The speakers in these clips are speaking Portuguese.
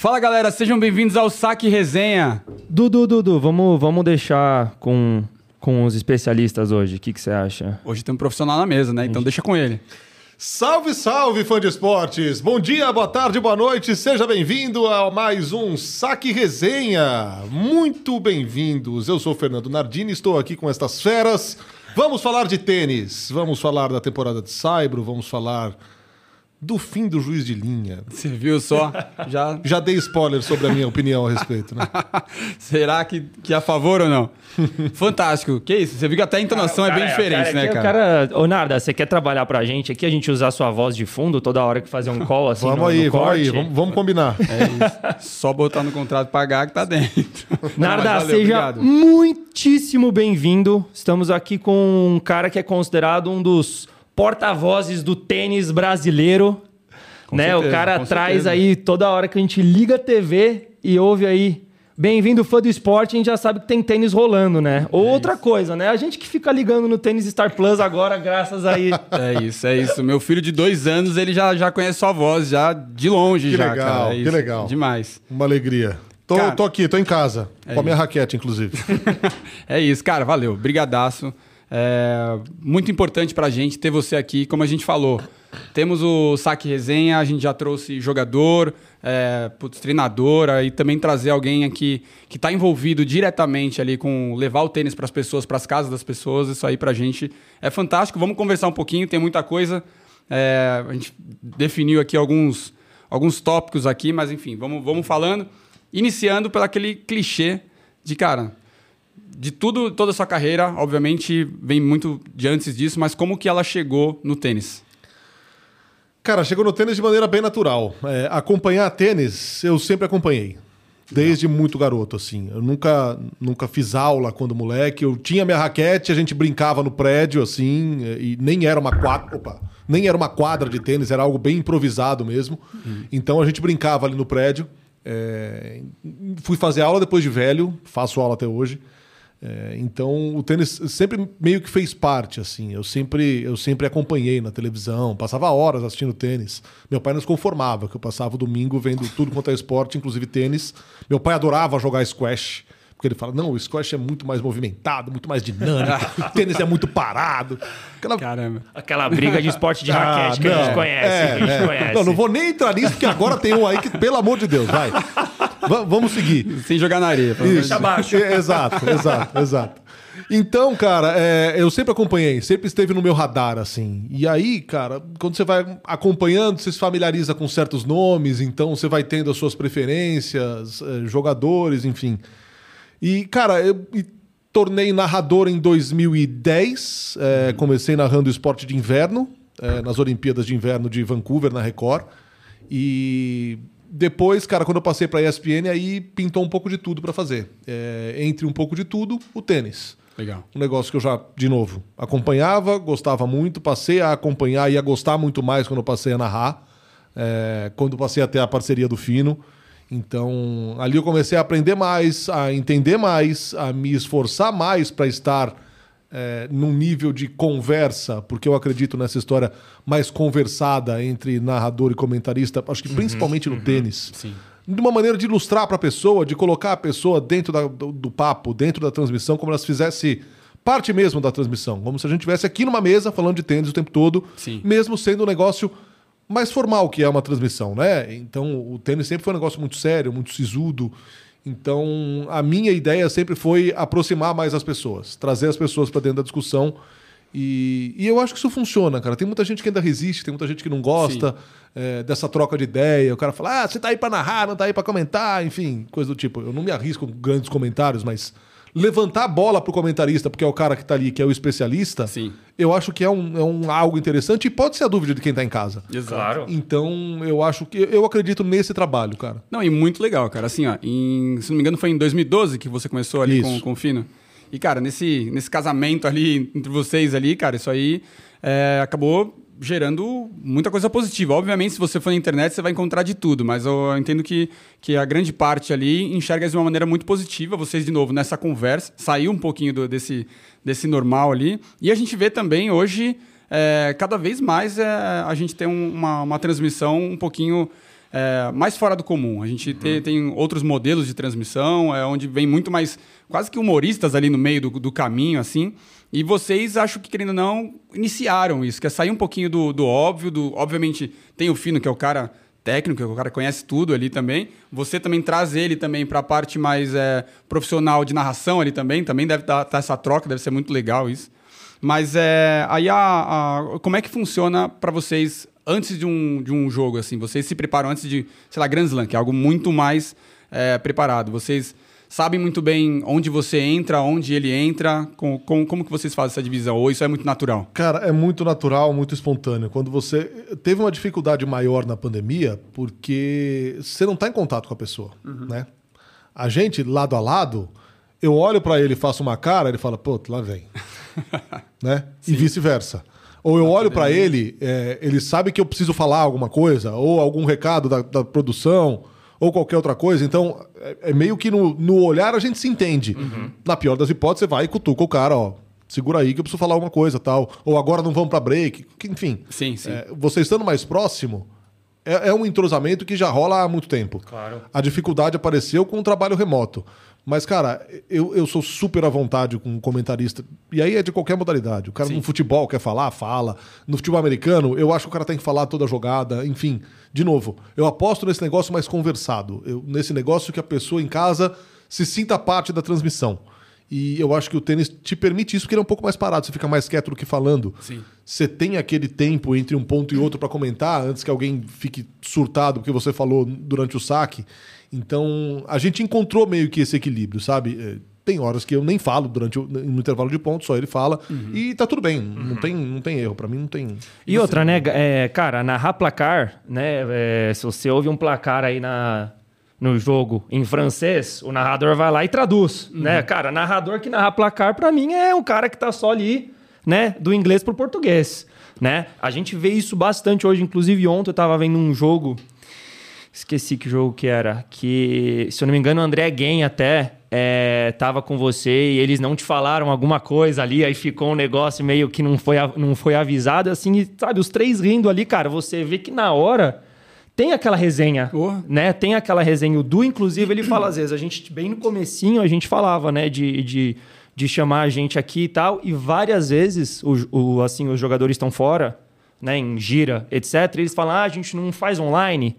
Fala galera, sejam bem-vindos ao Saque Resenha. Dudu, Dudu, vamos, vamos deixar com, com os especialistas hoje. O que, que você acha? Hoje tem um profissional na mesa, né? Então deixa com ele. Salve, salve, fã de esportes! Bom dia, boa tarde, boa noite, seja bem-vindo a mais um Saque Resenha. Muito bem-vindos. Eu sou o Fernando Nardini, estou aqui com estas feras. Vamos falar de tênis, vamos falar da temporada de Saibro, vamos falar do fim do juiz de linha. Você viu só? Já. Já dei spoiler sobre a minha opinião a respeito, né? Será que, que é a favor ou não? Fantástico. Que isso? Você viu que até a entonação é bem diferente, né, cara? cara? Ô, Narda, você quer trabalhar pra gente aqui? A gente usar sua voz de fundo toda hora que fazer um call assim? Vamos no, aí, no vamos aí, vamos, vamos combinar. É isso. Só botar no contrato pagar que tá dentro. Narda, valeu, seja obrigado. muitíssimo bem-vindo. Estamos aqui com um cara que é considerado um dos porta-vozes do tênis brasileiro. né? certeza, o cara com traz certeza. aí toda hora que a gente liga a TV e ouve aí. Bem-vindo, fã do esporte, a gente já sabe que tem tênis rolando, né? Ou outra coisa, né? A gente que fica ligando no Tênis Star Plus agora, graças aí. É isso, é isso. Meu filho de dois anos, ele já, já conhece sua voz, já de longe Que já, legal, cara. É que isso. legal. Demais. Uma alegria. Tô, Cara- tô aqui, tô em casa, com a minha raquete, inclusive. É isso, cara, valeu. Brigadaço. É muito importante pra gente ter você aqui, como a gente falou. Temos o Saque Resenha, a gente já trouxe jogador, é, putz, treinador, e também trazer alguém aqui que está envolvido diretamente ali com levar o tênis para as pessoas, para as casas das pessoas. Isso aí pra gente é fantástico. Vamos conversar um pouquinho, tem muita coisa. É, a gente definiu aqui alguns, alguns tópicos aqui, mas enfim, vamos, vamos falando. Iniciando pelo aquele clichê de, cara, de tudo, toda a sua carreira, obviamente, vem muito de antes disso, mas como que ela chegou no tênis? Cara, chegou no tênis de maneira bem natural. É, acompanhar tênis, eu sempre acompanhei. Desde muito garoto, assim. Eu nunca, nunca fiz aula quando moleque. Eu tinha minha raquete, a gente brincava no prédio, assim, e nem era uma quadra. Opa! Nem era uma quadra de tênis, era algo bem improvisado mesmo. Então a gente brincava ali no prédio. É, fui fazer aula depois de velho, faço aula até hoje. É, então o tênis sempre meio que fez parte assim. Eu sempre eu sempre acompanhei na televisão, passava horas assistindo tênis. Meu pai não se conformava que eu passava o domingo vendo tudo quanto é esporte, inclusive tênis. Meu pai adorava jogar squash. Porque ele fala, não, o squash é muito mais movimentado, muito mais dinâmico, o tênis é muito parado. Aquela... Caramba. Aquela briga de esporte de raquete que a não. gente conhece, É, que a gente é. conhece. Não, não vou nem entrar nisso, porque agora tem um aí que, pelo amor de Deus, vai. Va- vamos seguir. Sem jogar na areia. Isso. É, Exato, exato, exato. Então, cara, é, eu sempre acompanhei, sempre esteve no meu radar, assim. E aí, cara, quando você vai acompanhando, você se familiariza com certos nomes, então você vai tendo as suas preferências, eh, jogadores, enfim. E, cara, eu me tornei narrador em 2010. eh, Comecei narrando esporte de inverno, eh, nas Olimpíadas de Inverno de Vancouver, na Record. E depois, cara, quando eu passei pra ESPN, aí pintou um pouco de tudo pra fazer. Eh, entre um pouco de tudo, o tênis. Legal. Um negócio que eu já, de novo, acompanhava, gostava muito, passei a acompanhar e a gostar muito mais quando eu passei a narrar, é, quando passei a ter a parceria do Fino. Então, ali eu comecei a aprender mais, a entender mais, a me esforçar mais para estar é, num nível de conversa, porque eu acredito nessa história mais conversada entre narrador e comentarista, acho que principalmente no tênis Sim. de uma maneira de ilustrar para a pessoa, de colocar a pessoa dentro da- do, do papo, dentro da transmissão, como ela se fizesse parte mesmo da transmissão, como se a gente estivesse aqui numa mesa falando de tênis o tempo todo, Sim. mesmo sendo um negócio mais formal que é uma transmissão, né? Então o tênis sempre foi um negócio muito sério, muito sisudo. Então a minha ideia sempre foi aproximar mais as pessoas, trazer as pessoas para dentro da discussão. E, e eu acho que isso funciona, cara. Tem muita gente que ainda resiste, tem muita gente que não gosta é, dessa troca de ideia. O cara fala, ah, você tá aí para narrar, não tá aí para comentar, enfim, coisa do tipo. Eu não me arrisco com grandes comentários, mas levantar a bola pro comentarista, porque é o cara que tá ali, que é o especialista, Sim. eu acho que é um, é um algo interessante e pode ser a dúvida de quem tá em casa. Exato. Claro. Então, eu acho que eu acredito nesse trabalho, cara. Não, e muito legal, cara. Assim, ó, em- se não me engano, foi em 2012 que você começou ali com, com o Fino. E, cara, nesse, nesse casamento ali entre vocês ali, cara, isso aí é, acabou gerando muita coisa positiva. Obviamente, se você for na internet, você vai encontrar de tudo, mas eu entendo que, que a grande parte ali enxerga de uma maneira muito positiva. Vocês, de novo, nessa conversa, saiu um pouquinho do- desse, desse normal ali. E a gente vê também hoje, é, cada vez mais, é, a gente tem um- uma, uma transmissão um pouquinho é, mais fora do comum. A gente tem, tem outros modelos de transmissão, é, onde vem muito mais, quase que humoristas ali no meio do, do caminho, assim. E vocês, acho que, querendo ou não, iniciaram isso, que é sair um pouquinho do, do óbvio, do. Obviamente, tem o Fino, que é o cara técnico, que o cara conhece tudo ali também. Você também traz ele também para a parte mais é, profissional de narração ali também. Também deve estar tá, tá essa troca, deve ser muito legal isso. Mas é, aí a, a como é que funciona para vocês antes de um, de um jogo assim? Vocês se preparam antes de, sei lá, Grand Slam, que é algo muito mais é, preparado. Vocês sabem muito bem onde você entra, onde ele entra? Com, com, como que vocês fazem essa divisão? Ou isso é muito natural? Cara, é muito natural, muito espontâneo. Quando você teve uma dificuldade maior na pandemia, porque você não está em contato com a pessoa, uhum. né? A gente, lado a lado, eu olho para ele e faço uma cara, ele fala, pô, lá vem. né? E vice-versa. Ou eu olho para ele, é, ele sabe que eu preciso falar alguma coisa, ou algum recado da, da produção, ou qualquer outra coisa. Então, é, é meio que no, no, olhar a gente se entende. Uhum. Na pior das hipóteses, você vai e cutuca o cara, ó. Segura aí que eu preciso falar alguma coisa tal. Ou agora não vamos para break. Enfim. Sim, sim. É, você estando mais próximo, é, é, um entrosamento que já rola há muito tempo. Claro. A dificuldade apareceu com o trabalho remoto. Mas, cara, eu, eu sou super à vontade com um comentarista. E aí é de qualquer modalidade. O cara Sim. no futebol quer falar, fala. No futebol americano, eu acho que o cara tem que falar toda a jogada. Enfim, de novo, eu aposto nesse negócio mais conversado. Eu, nesse negócio que a pessoa em casa se sinta parte da transmissão. E eu acho que o tênis te permite isso, porque ele é um pouco mais parado, você fica mais quieto do que falando. Sim. Você tem aquele tempo entre um ponto e outro para comentar, antes que alguém fique surtado porque você falou durante o saque. Então, a gente encontrou meio que esse equilíbrio, sabe? É, tem horas que eu nem falo durante o no intervalo de ponto, só ele fala. Uhum. E tá tudo bem, uhum. não, tem, não tem erro. para mim não tem. E outra, né, é, cara, narrar placar, né? É, se você ouve um placar aí na, no jogo em francês, o narrador vai lá e traduz, uhum. né? Cara, narrador que narra placar, para mim, é um cara que tá só ali, né? Do inglês pro português, né? A gente vê isso bastante hoje. Inclusive, ontem eu tava vendo um jogo Esqueci que jogo que era. Que, se eu não me engano, o André Guem até é, tava com você e eles não te falaram alguma coisa ali, aí ficou um negócio meio que não foi, não foi avisado, assim, e, sabe, os três rindo ali, cara, você vê que na hora tem aquela resenha, oh. né? Tem aquela resenha. O Du, inclusive, ele fala às vezes, a gente, bem no comecinho, a gente falava, né, de, de, de chamar a gente aqui e tal, e várias vezes, o, o assim, os jogadores estão fora, né, em gira, etc, eles falam, ah, a gente não faz online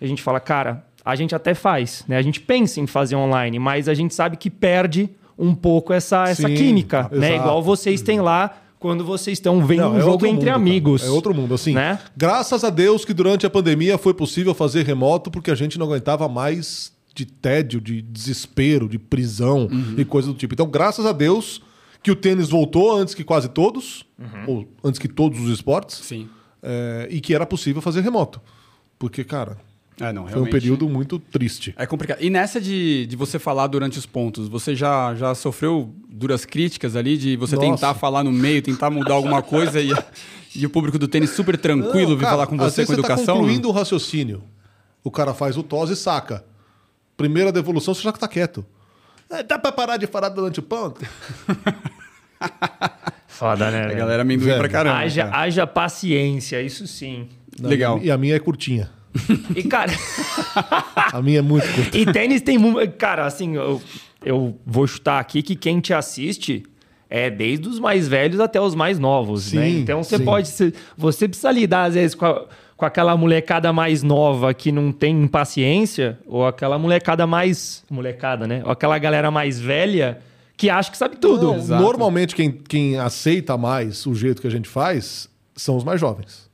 a gente fala, cara, a gente até faz, né? A gente pensa em fazer online, mas a gente sabe que perde um pouco essa, essa Sim, química, exato. né? Igual vocês têm lá quando vocês estão vendo Não, um é jogo entre mundo, amigos. Cara. É outro mundo, assim. Né? Graças a Deus que durante a pandemia foi possível fazer remoto porque a gente não aguentava mais de tédio, de desespero, de prisão uhum. e coisa do tipo. Então, graças a Deus que o tênis voltou antes que quase todos, uhum. ou antes que todos os esportes, Sim. É, e que era possível fazer remoto. Porque, cara, é, não, Foi um período muito triste. É complicado. E nessa de, de você falar durante os pontos, você já, já sofreu duras críticas ali de você Nossa. tentar falar no meio, tentar mudar alguma coisa e, e o público do tênis super tranquilo vir falar com você com você educação? Tá concluindo o raciocínio. O cara faz o tos e saca. Primeira devolução, você já tá quieto. É, dá pra parar de falar durante o ponto? Foda, né? A galera amendoim pra caramba. Haja, cara. haja paciência, isso sim. Legal. E a minha é curtinha. E, cara. a minha é muito curta. E tênis tem. Cara, assim, eu, eu vou chutar aqui que quem te assiste é desde os mais velhos até os mais novos, né? sim, né? Então você sim. pode. Você precisa lidar, às vezes, com, a, com aquela molecada mais nova que não tem paciência, ou aquela molecada mais. Molecada, né? Ou aquela galera mais velha que acha que sabe tudo. Não, normalmente, quem, quem aceita mais o jeito que a gente faz são os mais jovens.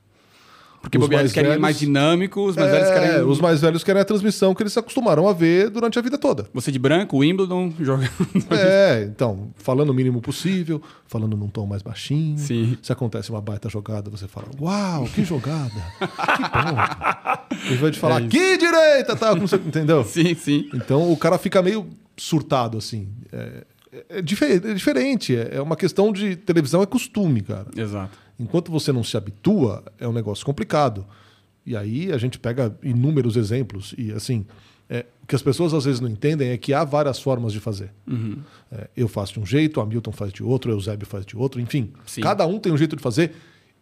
Porque os mais querem velhos, mais dinâmico, os mais é, velhos querem. Os mais velhos querem a transmissão que eles se acostumaram a ver durante a vida toda. Você de branco, Wimbledon, jogando. É, então, falando o mínimo possível, falando num tom mais baixinho. Sim. Se acontece uma baita jogada, você fala: Uau, que jogada! que bom! Em vez de falar, é que direita! Tá, entendeu? Sim, sim. Então o cara fica meio surtado, assim. É, é, é diferente. É uma questão de televisão, é costume, cara. Exato. Enquanto você não se habitua, é um negócio complicado. E aí a gente pega inúmeros exemplos. E assim, é, o que as pessoas às vezes não entendem é que há várias formas de fazer. Uhum. É, eu faço de um jeito, a Milton faz de outro, o Eusébio faz de outro, enfim. Sim. Cada um tem um jeito de fazer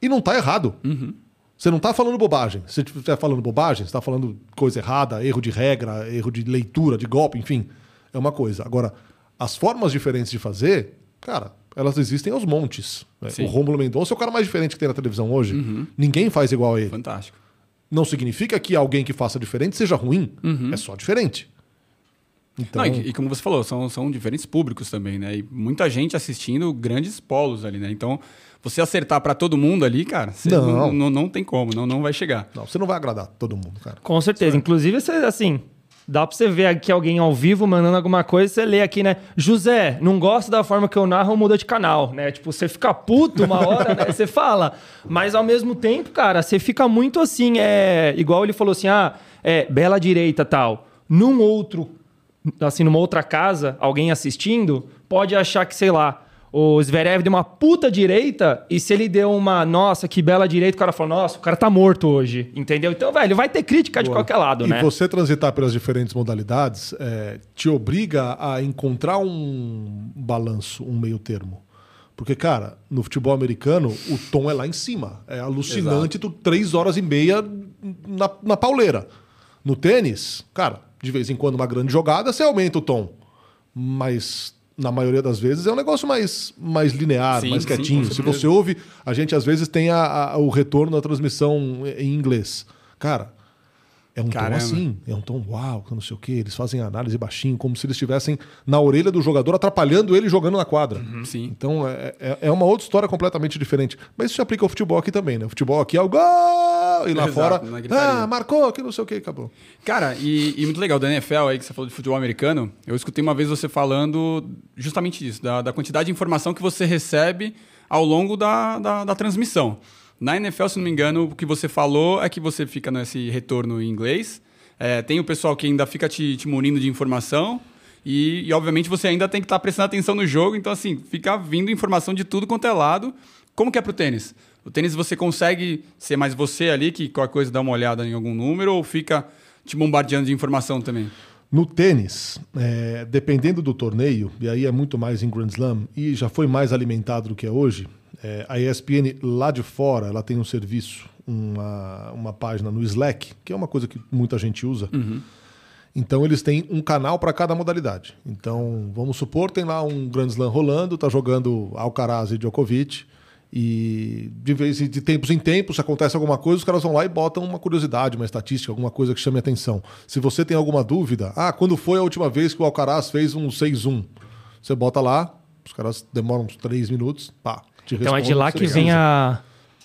e não está errado. Uhum. Você não tá falando bobagem. Se você estiver falando bobagem, você tá falando coisa errada, erro de regra, erro de leitura, de golpe, enfim. É uma coisa. Agora, as formas diferentes de fazer, cara, elas existem aos montes. né? O Rômulo Mendonça é o cara mais diferente que tem na televisão hoje. Ninguém faz igual a ele. Fantástico. Não significa que alguém que faça diferente seja ruim. É só diferente. Então, Não, e, e como você falou, são, são diferentes públicos também, né? E muita gente assistindo grandes polos ali, né? Então, você acertar pra todo mundo ali, cara, você Não. não, não, não tem como, não, não vai chegar. não, você não vai agradar todo mundo, cara. Com certeza. Inclusive, você, assim, dá pra você ver aqui alguém ao vivo mandando alguma coisa, você lê aqui, né? José, não gosta da forma que eu narro, muda de canal, né? Tipo, você fica puto uma hora, né? Você fala. Mas ao mesmo tempo, cara, você fica muito assim, é. Igual ele falou assim, ah, é, bela direita tal. Num outro, assim, numa outra casa, alguém assistindo, pode achar que, sei lá. O Zverev deu uma puta direita, e se ele deu uma, nossa, que bela direita, o cara fala, nossa, o cara tá morto hoje, entendeu? Então, velho, vai ter crítica de qualquer lado, e né? você transitar pelas diferentes modalidades é, te obriga a encontrar um balanço, um meio termo. Porque, cara, no futebol americano, o tom é lá em cima. É alucinante, tu três horas e meia na, na pauleira. No tênis, cara, de vez em quando uma grande jogada, você aumenta o tom. Mas, na maioria das vezes, é um negócio mais, mais linear, Sim, mais sim, quietinho. com Se você ouve, a gente às vezes tem a- a- o retorno da transmissão em inglês. Cara, é um Caramba. tom assim, é um tom uau, que não sei o quê. Eles fazem análise baixinho, como se eles estivessem na orelha do jogador, atrapalhando ele jogando na quadra. Sim. Então é, é, é uma outra história completamente diferente. Mas isso se aplica ao futebol aqui também, né? O futebol aqui é o gol! E lá Exato, fora, ah, marcou, que não sei o quê, acabou. Cara, e, e muito legal, da NFL aí, que você falou de futebol americano, eu escutei uma vez você falando justamente disso, da, da quantidade de informação que você recebe ao longo da, da, da transmissão. Na NFL, se não me engano, o que você falou é que você fica nesse retorno em inglês, é, tem o pessoal que ainda fica te, te munindo de informação, e, e, obviamente você ainda tem que estar prestando atenção no jogo, então assim, fica vindo informação de tudo quanto é lado. Como que é pro tênis? O tênis você consegue ser mais você ali, que qualquer coisa dá uma olhada em algum número, ou fica te bombardeando de informação também? No tênis, é, dependendo do torneio, e aí é muito mais em Grand Slam, e já foi mais alimentado do que é hoje, é, a ESPN lá de fora, ela tem um serviço, uma, uma página no Slack, que é uma coisa que muita gente usa. Então eles têm um canal para cada modalidade. Então, vamos supor, tem lá um Grand Slam rolando, tá jogando Alcaraz e Djokovic, e de vez em- de tempos em tempos, se acontece alguma coisa, os caras vão lá e botam uma curiosidade, uma estatística, alguma coisa que chame atenção. Se você tem alguma dúvida, ah, quando foi a última vez que o Alcaraz fez um 6-1? Você bota lá, os caras demoram uns 3 minutos, pá, Então é de lá que vem a,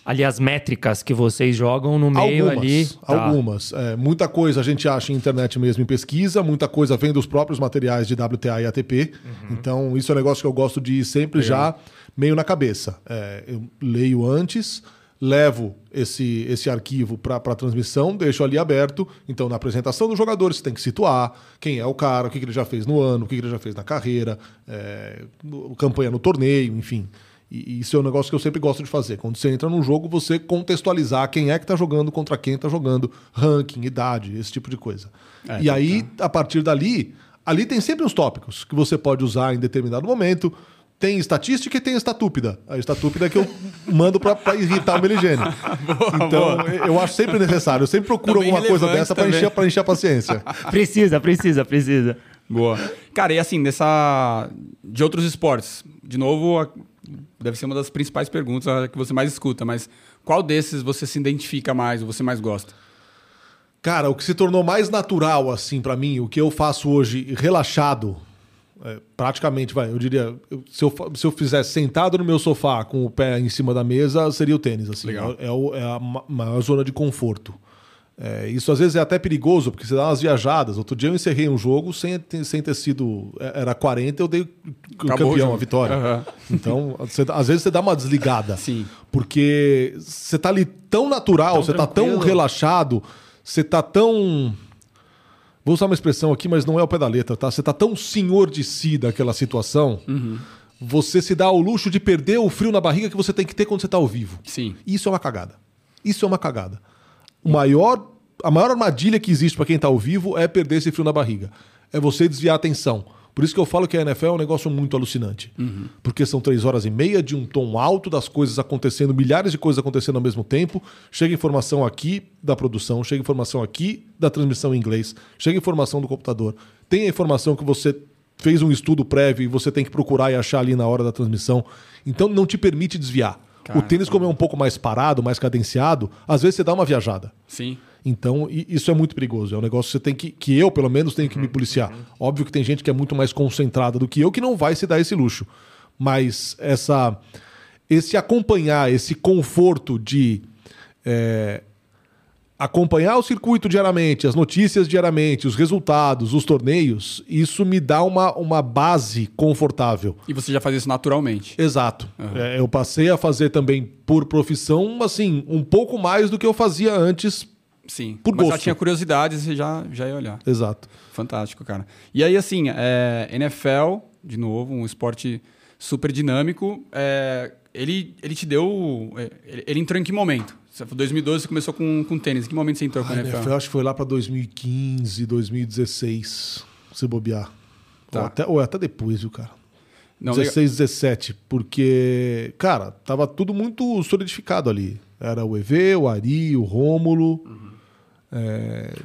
ali as métricas que vocês jogam no meio Algumas, ali. Tá. algumas. É, muita coisa a gente acha em internet mesmo em pesquisa, muita coisa vem dos próprios materiais de WTA e ATP. Uhum. Então, isso é um negócio que eu gosto de ir sempre já meio na cabeça. É, eu leio antes, levo esse, esse arquivo para a transmissão, deixo ali aberto. Então, na apresentação do jogador, você tem que situar quem é o cara, o que, que ele já fez no ano, o que, que ele já fez na carreira, é, campanha no torneio, enfim. E isso é um negócio que eu sempre gosto de fazer. Quando você entra num jogo, você contextualizar quem é que tá jogando contra quem tá jogando, ranking, idade, esse tipo de coisa. É, e tá, aí, a partir dali, ali tem sempre uns tópicos que você pode usar em determinado momento. Tem estatística e tem estatúpida. A estatúpida é que eu mando pra, pra irritar o Meligene. então, eu acho sempre necessário. Eu sempre procuro Também alguma coisa dessa pra também. encher, pra encher a paciência. Precisa, precisa, precisa. Boa. Cara, e assim, dessa. De outros esportes, de novo, a- deve ser uma das principais perguntas que você mais escuta, mas qual desses você se identifica mais, ou você mais gosta? Cara, o que se tornou mais natural, assim, pra mim, o que eu faço hoje relaxado, é, praticamente, vai, eu diria, eu- se, eu, se eu fizesse sentado no meu sofá com o pé em cima da mesa, seria o tênis, assim. Legal. É, o- é a ma- maior zona de conforto. É, isso às vezes é até perigoso, porque você dá umas viajadas. Outro dia eu encerrei um jogo sem, ter- sem ter sido. é, Era 40, eu dei o Acabou campeão, a vitória. Aham. Então, você- às vezes você dá uma desligada. Sim. Porque você tá ali tão natural, Tão você tá tão tranquilo. relaxado, você tá tão. Vou usar uma expressão aqui, mas não é o pé da letra, tá? Você tá tão senhor de si daquela situação, você se dá ao luxo de perder o frio na barriga que você tem que ter quando você tá ao vivo. Sim. Isso é uma cagada. Isso é uma cagada. O maior, a maior armadilha que existe para quem tá ao vivo é perder esse frio na barriga. É você desviar a atenção. Por isso que eu falo que a NFL é um negócio muito alucinante. Porque são três horas e meia de um tom alto das coisas acontecendo, milhares de coisas acontecendo ao mesmo tempo. Chega informação aqui da produção, chega informação aqui da transmissão em inglês, chega informação do computador. Tem a informação que você fez um estudo prévio e você tem que procurar e achar ali na hora da transmissão. Então não te permite desviar. Cara, o tênis, como é um pouco mais parado, mais cadenciado, às vezes você dá uma viajada. Sim. Então, isso é muito perigoso. É um negócio que você tem que. que eu, pelo menos, tenho que me policiar. Óbvio que tem gente que é muito mais concentrada do que eu que não vai se dar esse luxo. Mas essa. Esse acompanhar, esse conforto de. é, acompanhar o circuito diariamente, as notícias diariamente, os resultados, os torneios, isso me dá uma, uma base confortável. E você já faz isso naturalmente. Exato. É, eu passei a fazer também por profissão, assim, um pouco mais do que eu fazia antes. Sim. Por Mas já gosto. tinha curiosidade, você já, já ia olhar. Exato. Fantástico, cara. E aí, assim, é, NFL, de novo, um esporte super dinâmico. é, ele, ele te deu. é, Ele, ele entrou em que momento? Você falou 2012 você começou com, com tênis. Em que momento você entrou com A NFL? NFL acho que foi lá pra 2015, 2016, se bobear. Tá. Ou, até, ou até depois, viu, cara? Não, 16, 17, porque, cara, tava tudo muito solidificado ali. Era o EV, o Ari, o Rômulo.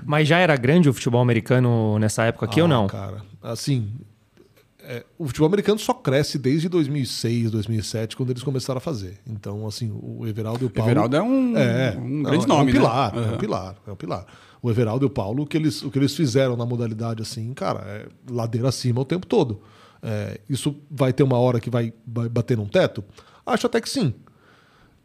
Mas já era grande o futebol americano nessa época aqui ou Ah, não? Cara, assim, é, o futebol americano só cresce desde 2006, 2007, quando eles começaram a fazer. Então, assim, o Everaldo e o Paulo... Everaldo é um, É, um não, grande é nome, um pilar, né? é um pilar, é um pilar. O Everaldo e o Paulo, o que eles, o que eles fizeram na modalidade assim, cara, é ladeira acima o tempo todo. É, isso vai ter uma hora que vai, vai bater num teto? Acho até que sim.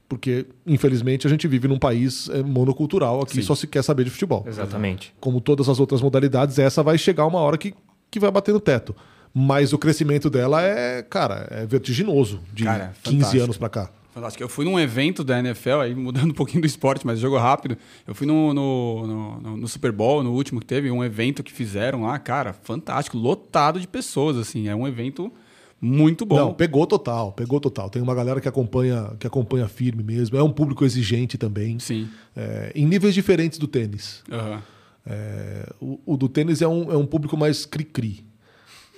Porque, infelizmente, a gente vive num país é, monocultural, aqui Sim. só se quer saber de futebol. Exatamente. Como todas as outras modalidades, essa vai chegar uma hora que, que vai bater no teto. Mas o crescimento dela é, cara, é vertiginoso de Cara, 15 fantástico. anos pra cá. Fantástico. Eu fui num evento da NFL, aí mudando um pouquinho do esporte, mas jogo rápido. Eu fui no, no, no- no- Super Bowl, no último que teve, um evento que fizeram lá, cara, fantástico, lotado de pessoas, assim. É um evento muito bom. Não, pegou total, pegou total. Tem uma galera que acompanha, que acompanha firme mesmo. É um público exigente também. Sim. É, em níveis diferentes do tênis. Aham. É, o, o do tênis é um, é um público mais cri-cri.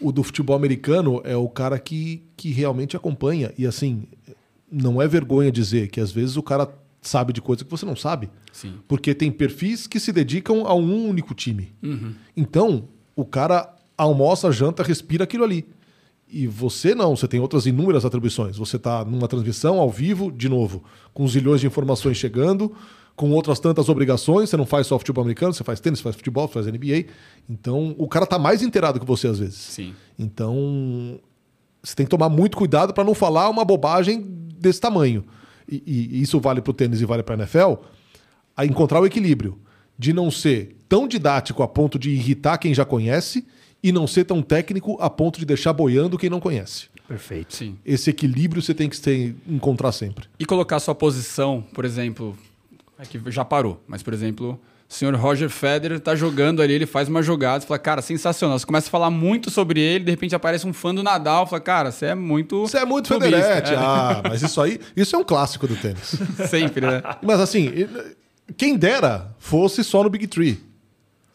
O do futebol americano é o cara que, que realmente acompanha. E assim, não é vergonha dizer que às vezes o cara sabe de coisa que você não sabe. Sim. Porque tem perfis que se dedicam a um único time. Então, o cara almoça, janta, respira aquilo ali. E você não, você tem outras inúmeras atribuições. Você está numa transmissão ao vivo, de novo, com zilhões de informações chegando, com outras tantas obrigações. Você não faz só futebol americano, você faz tênis, você faz futebol, você faz NBA. Então, o cara tá mais inteirado que você às vezes. Sim. Então, você tem que tomar muito cuidado para não falar uma bobagem desse tamanho. E, e- e isso vale para o tênis e vale para a NFL, a encontrar o equilíbrio de não ser tão didático a ponto de irritar quem já conhece e não ser tão técnico a ponto de deixar boiando quem não conhece. Perfeito. Sim. Esse equilíbrio você tem que ter- encontrar sempre. E colocar sua posição, por exemplo, é que já parou, mas por exemplo, o senhor Roger Federer tá jogando ali, ele faz uma jogada, você fala, cara, sensacional. Você começa a falar muito sobre ele, de repente aparece um fã do Nadal, fala, cara, você é muito. Você é muito clubista." Federete. Ah, mas isso aí, isso é um clássico do tênis. É, sempre, né? Mas assim, quem dera fosse só no Big Tree.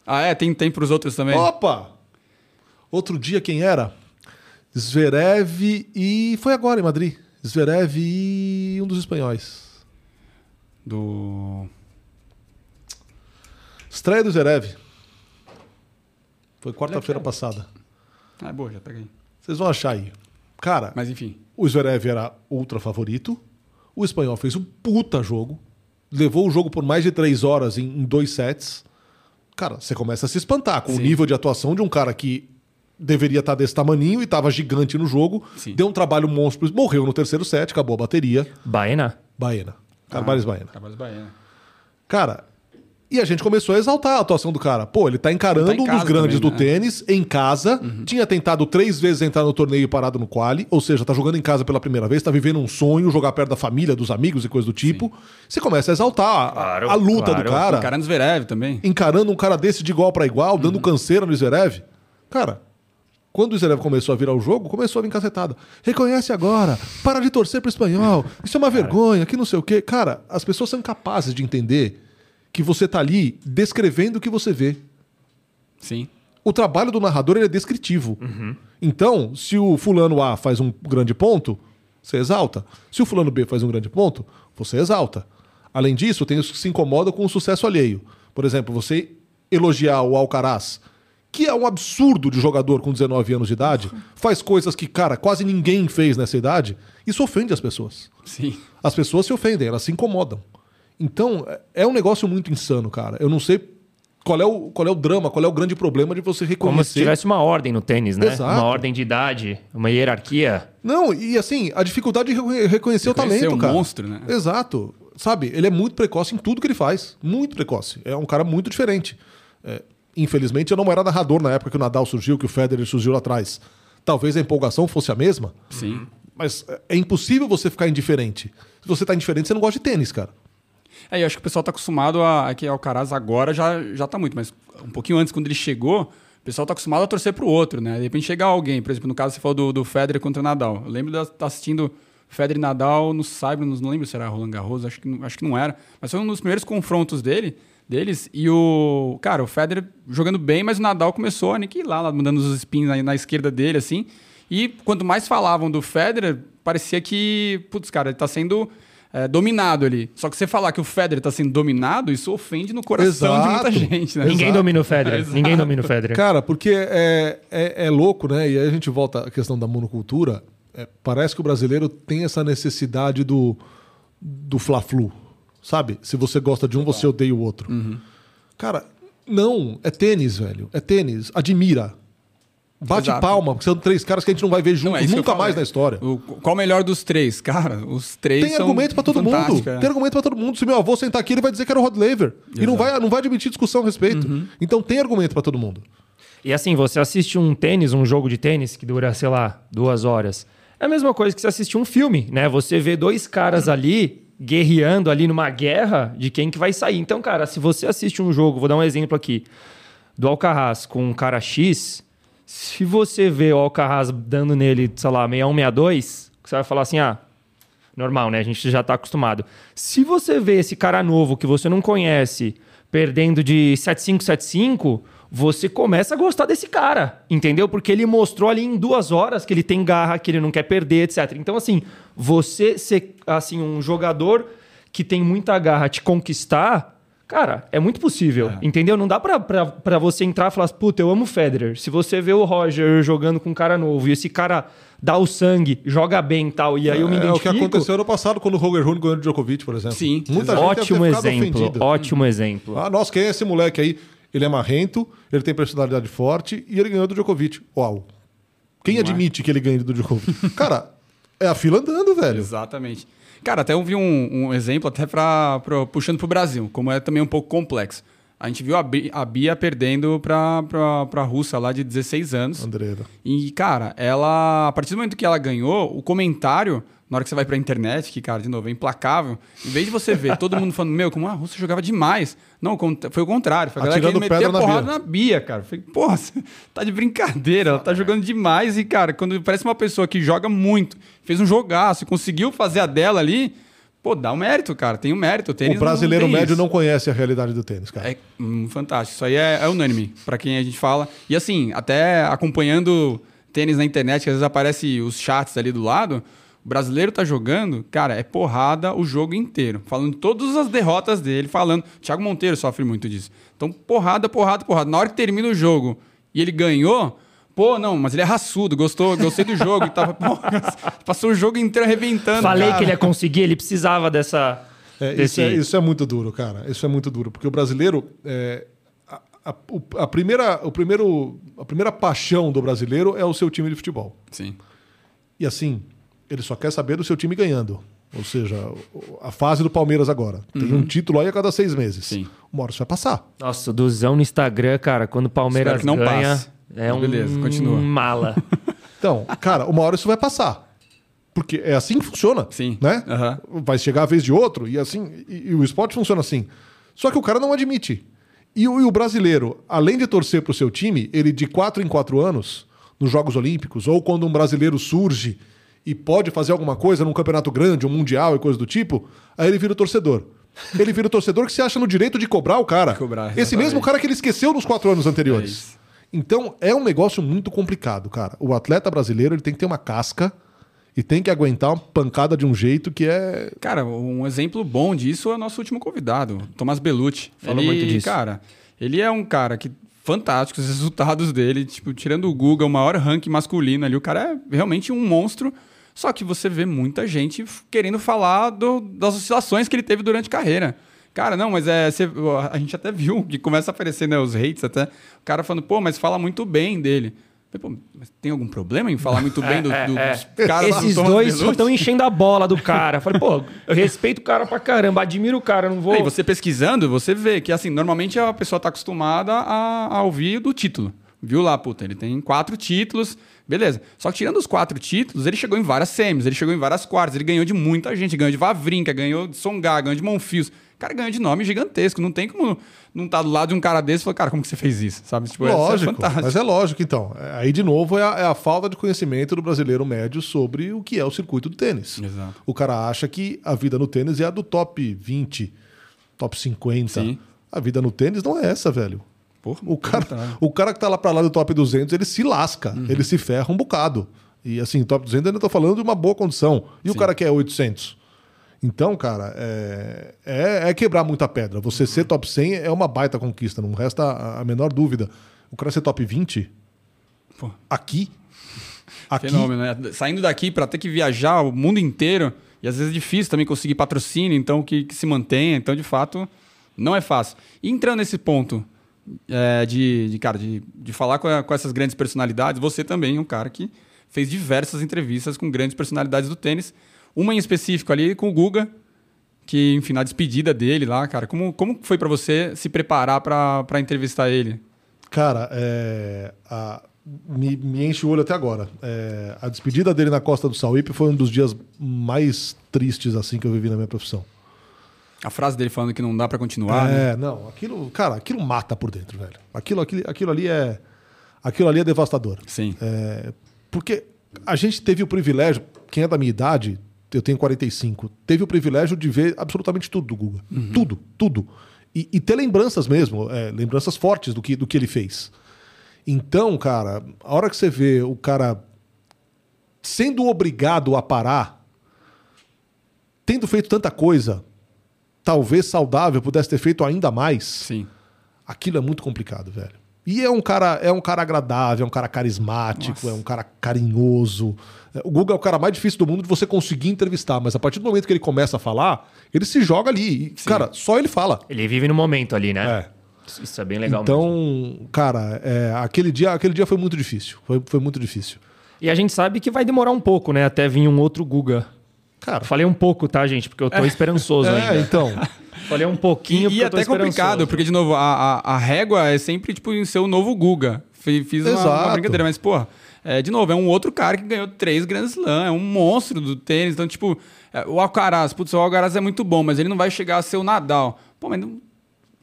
Ah, é? Tem tempo pros outros também? Opa! Outro dia quem era? Zverev e. Foi agora em Madrid. Zverev e um dos espanhóis. Do. Estreia do Zverev. Foi quarta-feira passada. Ah, é boa, já peguei. Vocês vão achar aí. Cara, Mas enfim. o Zverev era ultra favorito. O espanhol fez um puta jogo. Levou o jogo por mais de três horas em, em dois sets. Cara, você começa a se espantar com o Sim. nível de atuação de um cara que deveria estar desse tamaninho e estava gigante no jogo. Sim. Deu um trabalho monstro. Morreu no terceiro set, acabou a bateria. Baena? Baena. Carvalhos Baena. Trabalhos Bahia. Cara, e a gente começou a exaltar a atuação do cara. Pô, ele tá encarando Ele tá um dos grandes também, do né? tênis, em casa. Tinha tentado três vezes entrar no torneio e parado no quali. Ou seja, tá jogando em casa pela primeira vez, tá vivendo um sonho, jogar perto da família, dos amigos e coisa do tipo. Você começa a exaltar a- Claro, a, luta claro. do cara. Encarando Zverev também. Encarando um cara desse de igual para igual, Uhum. dando canseira no Zverev. Cara, quando o Zverev começou a virar o jogo, começou a vir cacetada. Reconhece agora, para de torcer pro espanhol. Isso é uma vergonha, que não sei o quê. Cara, as pessoas são capazes de entender que você tá ali descrevendo o que você vê. Sim. O trabalho do narrador é descritivo. Então, se o fulano A faz um grande ponto, você exalta. Se o fulano B faz um grande ponto, você exalta. Além disso, tem os que se incomodam com o sucesso alheio. Por exemplo, você elogiar o Alcaraz, que é um absurdo de jogador com 19 anos de idade, faz coisas que, cara, quase ninguém fez nessa idade, isso ofende as pessoas. Sim. As pessoas se ofendem, elas se incomodam. Então, é- é um negócio muito insano, cara. Eu não sei qual é o, qual é o drama, qual é o grande problema de você Como se reconhecer. tivesse uma ordem no tênis, né? Exato. Uma ordem de idade, uma hierarquia. Não, e assim, a dificuldade de reconhe- reconhecer o Reconhecer talento, o cara. monstro, né? Exato. Sabe, ele é muito precoce em tudo que ele faz. Muito precoce. É um cara muito diferente. É, infelizmente, eu não era narrador na época que o Nadal surgiu, que o Federer surgiu lá atrás. Talvez a empolgação fosse a mesma, Sim. mas é- é impossível você ficar indiferente. Se você tá indiferente, você não gosta de tênis, cara. É, eu acho que o pessoal tá acostumado a. a que Alcaraz agora já, já tá muito, mas um pouquinho antes, quando ele chegou, o pessoal tá acostumado a torcer pro outro, né? De repente chegar alguém, por exemplo, no caso você falou do, do Federer contra o Nadal. Eu lembro de estar assistindo Federer e Nadal no Cyber, não lembro se era Roland Garros, acho que, acho que não era. Mas foi um dos primeiros confrontos dele, deles. E o. Cara, o Federer jogando bem, mas o Nadal começou a aniquilar, lá, mandando os spins na, na esquerda dele, assim. E quanto mais falavam do Federer, parecia que, putz, cara, ele tá sendo é, dominado ali. Só que você falar que o Federer tá sendo dominado, isso ofende no coração de muita Exato. gente, né? Ninguém Exato. domina o Federer. Exato. Ninguém domina o Federer. Cara, porque é, é, é louco, né? E aí a gente volta à questão da monocultura. É, parece que o brasileiro tem essa necessidade do, do fla-flu. Sabe? Se você gosta de um, você odeia o outro. Cara, não. É tênis, velho. É tênis. Admira. Bate Exato. palma, porque são três caras que a gente não vai ver juntos é nunca mais na história. O- qual o melhor dos três? Cara, os três Tem são argumento pra todo mundo. é. Tem argumento pra todo mundo. Se meu avô sentar aqui, ele vai dizer que era o Rod Laver. E não Exato. Uhum. vai, não vai admitir discussão a respeito. Então tem argumento pra todo mundo. E assim, você assiste um tênis, um jogo de tênis que dura, sei lá, duas horas. É a mesma coisa que você assistir um filme, né? Você vê dois caras ali guerreando ali numa guerra de quem que vai sair. Então, cara, se você assiste um jogo, vou dar um exemplo aqui, do Alcaraz com um cara X, se você vê o Alcaraz dando nele, sei lá, 61, 62, você vai falar assim, ah, normal, né? A gente já tá acostumado. Se você vê esse cara novo que você não conhece perdendo de 7-5, 7-5, você começa a gostar desse cara, entendeu? Porque ele mostrou ali em duas horas que ele tem garra, que ele não quer perder, etc. Então, assim, você ser assim, um jogador que tem muita garra te conquistar, cara, é muito possível, entendeu? Não dá pra, pra, pra você entrar e falar, puta, eu amo o Federer. Se você vê o Roger jogando com um cara novo e esse cara dá o sangue, joga bem e tal, e aí eu me É o que identifico... aconteceu ano passado quando o Roger Rune ganhou do Djokovic, por exemplo. Sim, Muita exato. gente Ótimo exemplo, ofendida. ótimo exemplo. Ah, nossa, quem é esse moleque aí? Ele é marrento, ele tem personalidade forte e ele ganhou do Djokovic. Uau. Quem Não é? admite que ele ganha do Djokovic? Cara, é a fila andando, velho. Exatamente. Cara, até eu vi um, um exemplo até pra, pra- puxando pro Brasil, como é também um pouco complexo. A gente viu a, a Bia perdendo pra, pra, pra russa lá de 16 anos. Andreda. E, cara, ela. A partir do momento que ela ganhou, o comentário, na hora que você vai pra internet, que, cara, de novo, é implacável, em vez de você ver todo mundo falando, meu, como a Rússia jogava demais. Não, foi o contrário. Foi a galera Atirando que meteu a na porrada Bia. na Bia, cara. Eu Falei, porra, você tá de brincadeira, ela tá jogando demais. E, cara, quando parece uma pessoa que joga muito, fez um jogaço e conseguiu fazer a dela ali, pô, dá um mérito, cara. Tem um mérito. tênis O brasileiro não médio isso. não conhece a realidade do tênis, cara. É hum, fantástico. Isso aí é, é unânime para quem a gente fala. E assim, até acompanhando tênis na internet, que às vezes aparece os chats ali do lado, o brasileiro tá jogando, cara, é porrada o jogo inteiro. Falando todas as derrotas dele, falando. Thiago Monteiro sofre muito disso. Então, porrada, porrada, porrada. Na hora que termina o jogo e ele ganhou. Pô, não, mas ele é raçudo, gostou, gostei do jogo e tava. Pô, passou o jogo inteiro arrebentando. Falei cara. que ele ia conseguir, ele precisava dessa... É, desse... isso, é, isso é muito duro, cara. Isso é muito duro. Porque o brasileiro. é, a, a- a primeira, o primeiro, a primeira paixão do brasileiro é o seu time de futebol. Sim. E assim, ele só quer saber do seu time ganhando. Ou seja, a fase do Palmeiras agora. Tem um título aí a cada seis meses. Uhum. Sim. Uma hora isso vai passar. Nossa, o Duzão no Instagram, cara, quando o Palmeiras Espero que não ganha, passe. É um beleza, continua. mala. Então, cara, uma hora isso vai passar. Porque é assim que funciona. Sim. Né? Aham. Vai chegar a vez de outro, e assim. E, e o esporte funciona assim. Só que o cara não admite. E o, e o brasileiro, além de torcer pro seu time, ele de quatro em quatro anos, nos Jogos Olímpicos, ou quando um brasileiro surge e pode fazer alguma coisa num campeonato grande, um mundial e coisa do tipo, aí ele vira o torcedor. Ele vira o torcedor que se acha no direito de cobrar o cara. Cobrar, Esse mesmo cara que ele esqueceu nos quatro anos É anteriores. isso. Então é um negócio muito complicado, cara. O atleta brasileiro ele tem que ter uma casca e tem que aguentar uma pancada de um jeito que é. Cara, um exemplo bom disso é o nosso último convidado, Tomás Belucci. Fala ele, muito disso. Cara, ele é um cara que fantástico, os resultados dele, tipo, tirando o Google, o maior ranking masculino ali, o cara é realmente um monstro. Só que você vê muita gente querendo falar do- das oscilações que ele teve durante a carreira. Cara, não, mas é. você- a gente até viu que começa a aparecer né, os hates até. O cara falando, pô, mas fala muito bem dele. Pô, mas tem algum problema em falar muito bem do, do, É, dos caras lá do Esses dois estão enchendo a bola do cara. Falei, pô, eu respeito o cara pra caramba, admiro o cara, não vou. E você pesquisando, você vê que, assim, normalmente a pessoa tá acostumada a, a ouvir do título. Viu lá, puta, ele tem quatro títulos, beleza. Só que tirando os quatro títulos, ele chegou em várias semis, ele chegou em várias quartas, ele ganhou de muita gente, ganhou de Vavrinca, ganhou de Songá, ganhou de Monfios. O cara ganhou de nome gigantesco, não tem como não tá do lado de um cara desse e falar, cara, como que você fez isso? Sabe? Tipo, isso é lógico. fantástico. mas é lógico, então. É, Aí, de novo, é a, é a falta de conhecimento do brasileiro médio sobre o que é o circuito do tênis. Exato. O cara acha que a vida no tênis é a do top 20, top 50. Sim. A vida no tênis não é essa, velho. Porra, O cara, contrário. o cara que tá lá pra lá do top 200, ele se lasca, Uhum. ele se ferra um bocado. E assim, top 200 eu ainda tô falando de uma boa condição. E o cara que é 800? Então, cara, é, é, é quebrar muita pedra. Você ser top 100 é uma baita conquista, não resta a, a menor dúvida. O cara ser top 20, Pô. aqui, aqui Fenômeno, né? Saindo daqui para ter que viajar o mundo inteiro, e às vezes é difícil também conseguir patrocínio, então que, que se mantenha. Então, de fato, não é fácil. E entrando nesse ponto é, de, de, cara, de, de falar com, a- com essas grandes personalidades, você também é um cara que fez diversas entrevistas com grandes personalidades do tênis. Uma em específico ali com o Guga, que, enfim, na despedida dele lá, cara, como, como foi para você se preparar para entrevistar ele? Cara, é, a- me, me enche o olho até agora. É, a despedida dele na costa do Sauípe foi um dos dias mais tristes assim que eu vivi na minha profissão. A frase dele falando que não dá para continuar, né? é, não, aquilo, cara, aquilo mata por dentro, velho. Aquilo, aquilo, aquilo ali é, aquilo ali é devastador. Sim. É, porque a gente teve o privilégio, quem é da minha idade, eu tenho 45, teve o privilégio de ver absolutamente tudo do Guga. Tudo, tudo. E, e ter lembranças mesmo, é, lembranças fortes do que, do que ele fez. Então, cara, a hora que você vê o cara sendo obrigado a parar, tendo feito tanta coisa, talvez saudável, pudesse ter feito ainda mais Sim. aquilo é muito complicado, velho. E é um cara, é um cara agradável, é um cara carismático, Nossa. é um cara carinhoso. O Guga é o cara mais difícil do mundo de você conseguir entrevistar, mas a partir do momento que ele começa a falar, ele se joga ali. E, cara, só ele fala. Ele vive no momento ali, né? É. Isso é bem legal mesmo. Então, cara, é, aquele dia, aquele dia foi muito difícil. Foi, foi muito difícil. E a gente sabe que vai demorar um pouco, né? Até vir um outro Guga. Cara, Falei um pouco, tá, gente? Porque eu tô esperançoso é, ainda. então. Falei um pouquinho E, e até complicado, porque, de novo, a, a, a régua é sempre, tipo, em ser o novo Guga. Fi- Fiz uma, Exato. uma brincadeira, mas, pô, é, de novo, é um outro cara que ganhou três Grand Slam, é um monstro do tênis. Então, tipo, é, o Alcaraz, putz, o Alcaraz é muito bom, mas ele não vai chegar a ser o Nadal. Pô, mas não,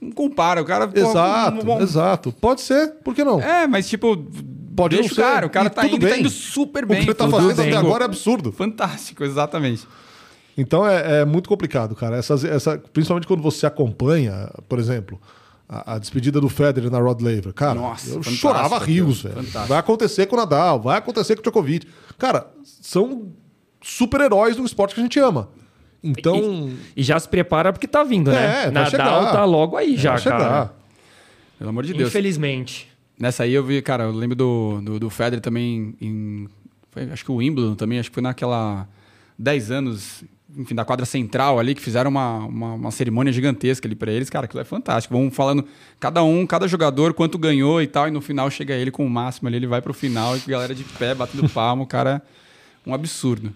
não compara, o cara... pô, Exato, um- um- exato. Pode ser, por que não? É, mas, tipo, Pode deixa não o cara, ser. o cara E tá tudo indo, tá bem. indo super o bem. que ele tá fazendo bem. até agora é absurdo. Fantástico, exatamente. Então é, é muito complicado, cara. Essas, essa, principalmente quando você acompanha, por exemplo, a, a despedida do Federer na Rod Laver. Cara, Nossa, eu chorava rios, velho. fantástico. Vai acontecer com o Nadal, vai acontecer com o Djokovic. Cara, são super-heróis do esporte que a gente ama. Então, E já se prepara porque tá vindo, né? É, Nadal chegar. tá logo aí já, vai chegar. cara. Pelo amor de Deus. Infelizmente. Nessa aí eu vi, cara, eu lembro do, do, do Federer também em. foi, acho que o Wimbledon também, acho que foi naquela 10 anos, enfim, da quadra central ali, que fizeram uma, uma, uma cerimônia gigantesca ali pra eles. Cara, aquilo é fantástico. Vão falando, cada um, cada jogador, quanto ganhou e tal, e no final chega ele com o máximo ali, ele vai pro final e a galera de pé, batendo palmo, cara. Um absurdo.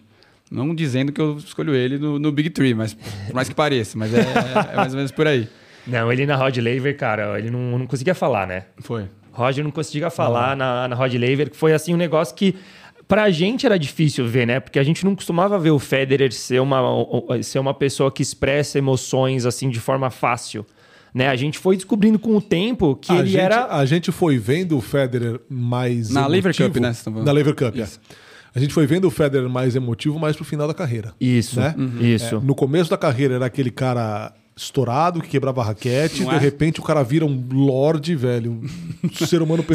Não dizendo que eu escolho ele no, no Big Three, mas por mais que pareça, mas é, é mais ou menos por aí. Não, ele na Rod Laver, cara, ele não, não conseguia falar, né? Foi. Roger não conseguia falar na, na Rod Laver, que foi assim um negócio que pra gente era difícil ver, né? Porque a gente não costumava ver o Federer ser uma, ser uma pessoa que expressa emoções assim de forma fácil. Né? A gente foi descobrindo com o tempo que a, ele gente, era. a gente foi vendo o Federer mais. Na Lever Cup, né, falando? Na Lever Cup, é. A gente foi vendo o Federer mais emotivo mais pro final da carreira. Isso, né? isso. É, no começo da carreira era aquele cara estourado, que quebrava a raquete. Não de é? repente o cara vira um lorde, velho. Um ser humano Zen,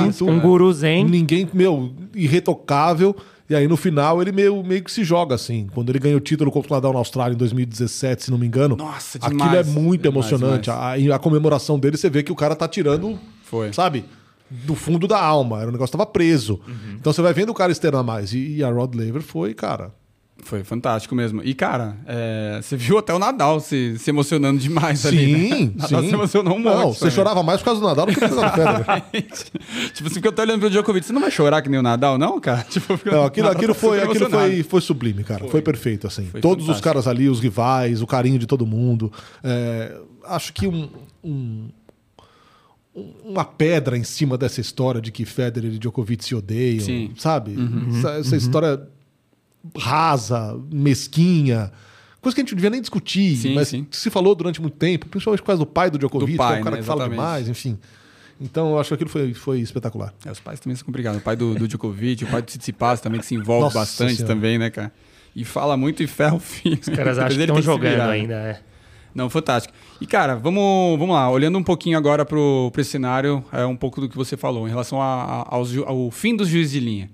perfeito. um guru zen. Ninguém, meu, irretocável. E aí no final ele meio, meio que se joga assim. Quando ele ganha o título contra o Nadal na Austrália em 2017, se não me engano. Nossa, Aquilo demais. é muito Demais, emocionante. demais. A, a comemoração dele, você vê que o cara tá tirando, Foi. sabe? Do fundo da alma. Era um negócio que tava preso. Uhum. Então você vai vendo o cara externar mais. E, e a Rod Laver foi, cara. Foi fantástico mesmo. E, cara, é, você viu até o Nadal se, se emocionando demais ali. Sim, Né? Nadal sim. se emocionou um monte. Não, você chorava mais por causa do Nadal do que por causa do Federer. tipo, você fica até olhando pro Djokovic, você não vai chorar que nem o Nadal, não, cara? Tipo, Não, aquilo, Nadal aquilo, tá foi, aquilo foi, foi sublime, cara. Foi, perfeito, assim. Foi Todos os fantástico. caras ali, os rivais, o carinho de todo mundo. É, acho que um, um- um- uma pedra em cima dessa história de que Federer e Djokovic se odeiam, Sim. Uhum. sabe? Essa, essa história rasa, mesquinha. Coisa que a gente não devia nem discutir, Sim, mas sim. se falou durante muito tempo, principalmente por causa do pai do Djokovic, Do pai, que é um cara né? que fala Exatamente. demais, enfim. Então eu acho que aquilo foi, foi espetacular. É, os pais também são complicados. O pai do, do Djokovic, o pai do Tsitsipas também, que se envolve Nossa bastante Senhora. também, né, cara? E fala muito e ferra o filho. Os caras acham que estão jogando ainda, é. Não, fantástico. E, cara, vamos, vamos lá. Olhando um pouquinho agora pro, pro esse cenário, é um pouco do que você falou, em relação a- a- aos ju- ao fim dos juízes de linha.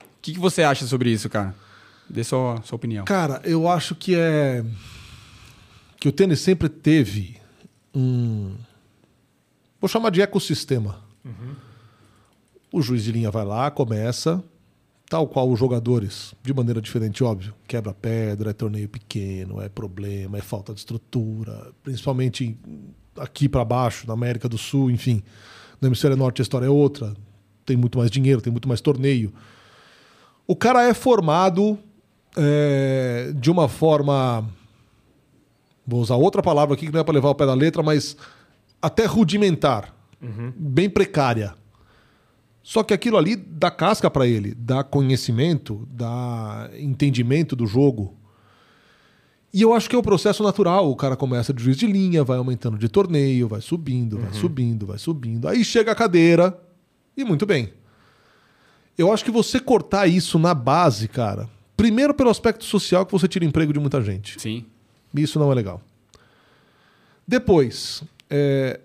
O que, que você acha sobre isso, cara? Dê sua, sua opinião. Cara, eu acho que é. Que o tênis sempre teve um. Vou chamar de ecossistema. O juiz de linha vai lá, começa, tal qual os jogadores, de maneira diferente, óbvio. Quebra pedra, é torneio pequeno, é problema, é falta de estrutura, principalmente aqui para baixo, na América do Sul, enfim. No hemisfério norte a história é outra. Tem muito mais dinheiro, tem muito mais torneio. O cara é formado é, de uma forma. Vou usar outra palavra aqui que não é para levar o pé da letra, mas até rudimentar, bem precária. Só que aquilo ali dá casca para ele, dá conhecimento, dá entendimento do jogo. E eu acho que é o processo natural. O cara começa de juiz de linha, vai aumentando de torneio, vai subindo, vai subindo, vai subindo. Aí chega a cadeira e muito bem. Eu acho que você cortar isso na base, cara. Primeiro pelo aspecto social que você tira emprego de muita gente. Sim. Isso não é legal. Depois, é,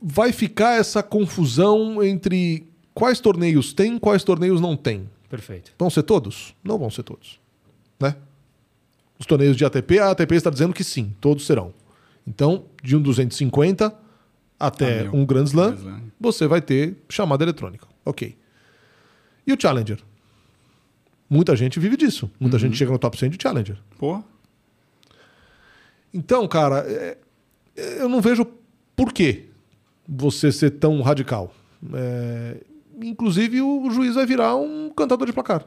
vai ficar essa confusão entre quais torneios tem, quais torneios não tem. Perfeito. Vão ser todos? Não vão ser todos. Né? Os torneios de ATP, a ATP está dizendo que sim, todos serão. Então, de um 250 até Ah, um Grand Slam. você vai ter chamada eletrônica. Ok. E o Challenger? Muita gente vive disso. Muita gente chega no top 100 de Challenger. Pô, Então, cara, é- é- eu não vejo por que você ser tão radical. É, inclusive, o juiz vai virar um cantador de placar.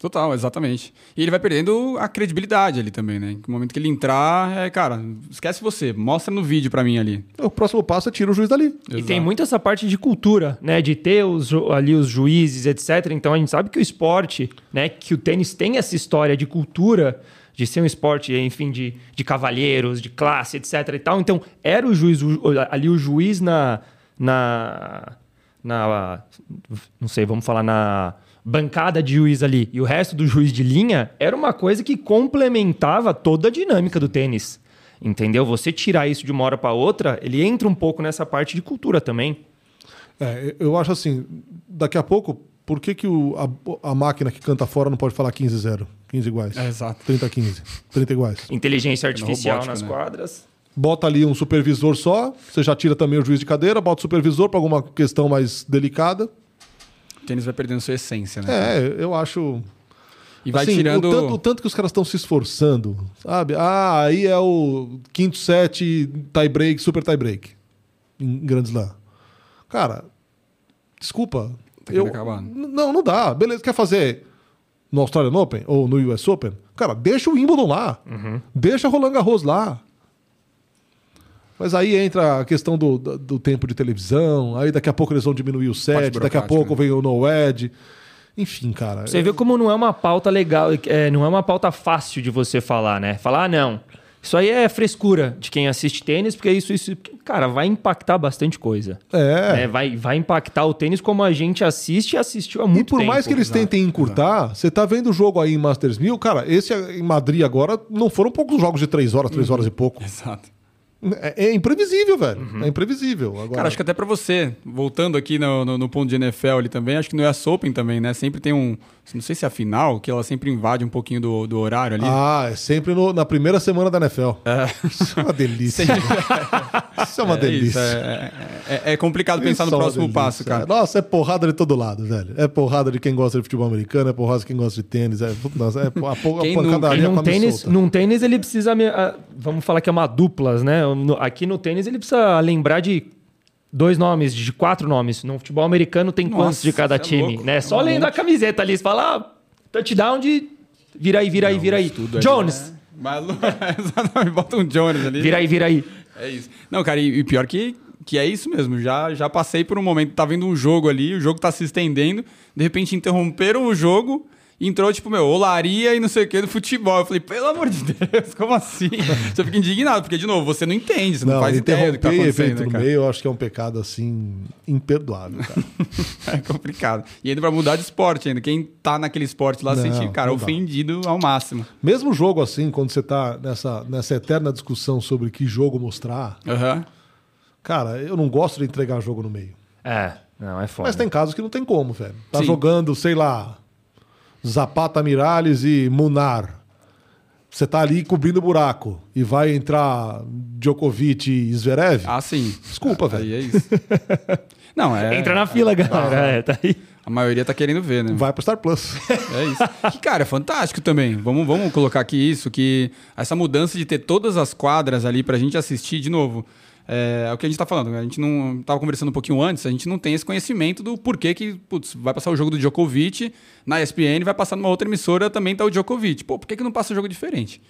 Total, exatamente. E ele vai perdendo a credibilidade ali também, né? No momento que ele entrar, é, cara, esquece você, mostra no vídeo pra mim ali. O próximo passo é tira o juiz dali. E tem muito essa parte de cultura, né? De ter os, ali os juízes, etc. Então a gente sabe que o esporte, né? Que o tênis tem essa história de cultura, de ser um esporte, enfim, de, de cavalheiros, de classe, etc. e tal. Então era o juiz, o- ali o juiz na. na na não sei, vamos falar na bancada de juiz ali e o resto do juiz de linha era uma coisa que complementava toda a dinâmica do tênis. Entendeu? Você tirar isso de uma hora para outra, ele entra um pouco nessa parte de cultura também. É, eu acho assim, daqui a pouco, por que, que o- a, a máquina que canta fora não pode falar 15-0? 15 iguais. É, exato. 30-15. 30 iguais. Inteligência artificial robótica, nas né? quadras. Bota ali um supervisor só, você já tira também o juiz de cadeira, bota o supervisor para alguma questão mais delicada. O tênis vai perdendo sua essência, né? É, eu acho. E vai Assim, tirando. O tanto, o tanto que os caras estão se esforçando, sabe? Ah, aí é o quinto set, tie break, super tie break. Em Grand Slam. Cara, desculpa. Tá eu, acabar. Não, não dá. Beleza, quer fazer no Australian Open ou no US Open? Cara, deixa o Wimbledon lá. Deixa Roland Garros lá. Mas aí entra a questão do, do, do tempo de televisão, aí daqui a pouco eles vão diminuir o set, daqui a pouco né? vem o no-ed. Enfim, cara. Você vê como não é uma pauta legal, é, não é uma pauta fácil de você falar, né? Falar, ah, não, Isso aí é frescura de quem assiste tênis, porque isso, isso cara, vai impactar bastante coisa. É. É, vai, vai impactar o tênis como a gente assiste e assistiu há muito E por tempo. mais que eles tentem encurtar, você tá vendo o jogo aí em Masters 1000, cara, esse em Madrid agora não foram poucos jogos de três horas, três horas e pouco. Exato. É, é imprevisível, velho. É imprevisível. Agora, Cara, acho que até pra você, voltando aqui no, no, no ponto de NFL ali também, acho que no US Open também, né? Sempre tem um. Não sei se é a final, que ela sempre invade um pouquinho do, do horário ali. Ah, é sempre no- na primeira semana da NFL. Isso é uma delícia. Isso é uma É delícia. isso, é, é- é complicado pensar Isso no é próximo delícia. passo, cara. Nossa, é porrada de todo lado, velho. É porrada de quem gosta de futebol americano, é porrada de quem gosta de tênis. É, nossa, é a, a Quem E pancadaria com num a tênis, solta. num tênis ele precisa. ah, Vamos falar que é uma duplas, né? Aqui no tênis ele precisa lembrar de dois nomes, de quatro nomes. No futebol americano tem Nossa, quantos de cada é time, louco. né? É Só lendo a camiseta ali, você fala, ah, touchdown de. Vira aí, vira aí, vira aí. Jones, né? Malu- Exatamente, bota um Jones ali. vira aí, vira aí. É isso. Não, cara, e, e pior que, que é isso mesmo. Já, já passei por um momento, tá vendo um jogo ali, o jogo tá se estendendo, de repente interromperam o jogo. Entrou, tipo, meu, olaria e não sei o que do futebol. Eu falei, pelo amor de Deus, como assim? Você fica indignado, porque, de novo, você não entende, você não, Não, faz ideia do que tá acontecendo. no cara. meio, eu acho que é um pecado, assim, imperdoável, cara. É complicado. E ainda pra mudar de esporte ainda. Quem tá naquele esporte lá se Não, sente, cara, não dá. ofendido ao máximo. Mesmo jogo assim, quando você tá nessa, nessa eterna discussão sobre que jogo mostrar, Aham. cara, eu não gosto de entregar jogo no meio. É, não, é foda. Mas tem casos que não tem como, velho. Tá Sim. jogando, sei lá, Zapata Miralles e Munar. Você tá ali cobrindo o buraco e vai entrar Djokovic e Zverev? Ah, sim. Desculpa, velho. Aí é isso. Não, é. Entra na fila, galera. É, tá aí. A maioria tá querendo ver, né? Vai pro Star Plus. É isso. Que, cara, é fantástico também. Vamos, vamos colocar aqui isso, que essa mudança de ter todas as quadras ali pra gente assistir de novo. É, é o que a gente tá falando. A gente não tava conversando um pouquinho antes, a gente não tem esse conhecimento do porquê que, putz, vai passar o jogo do Djokovic na ESPN, vai passar numa outra emissora também tá o Djokovic. Pô, por que, que não passa um jogo diferente?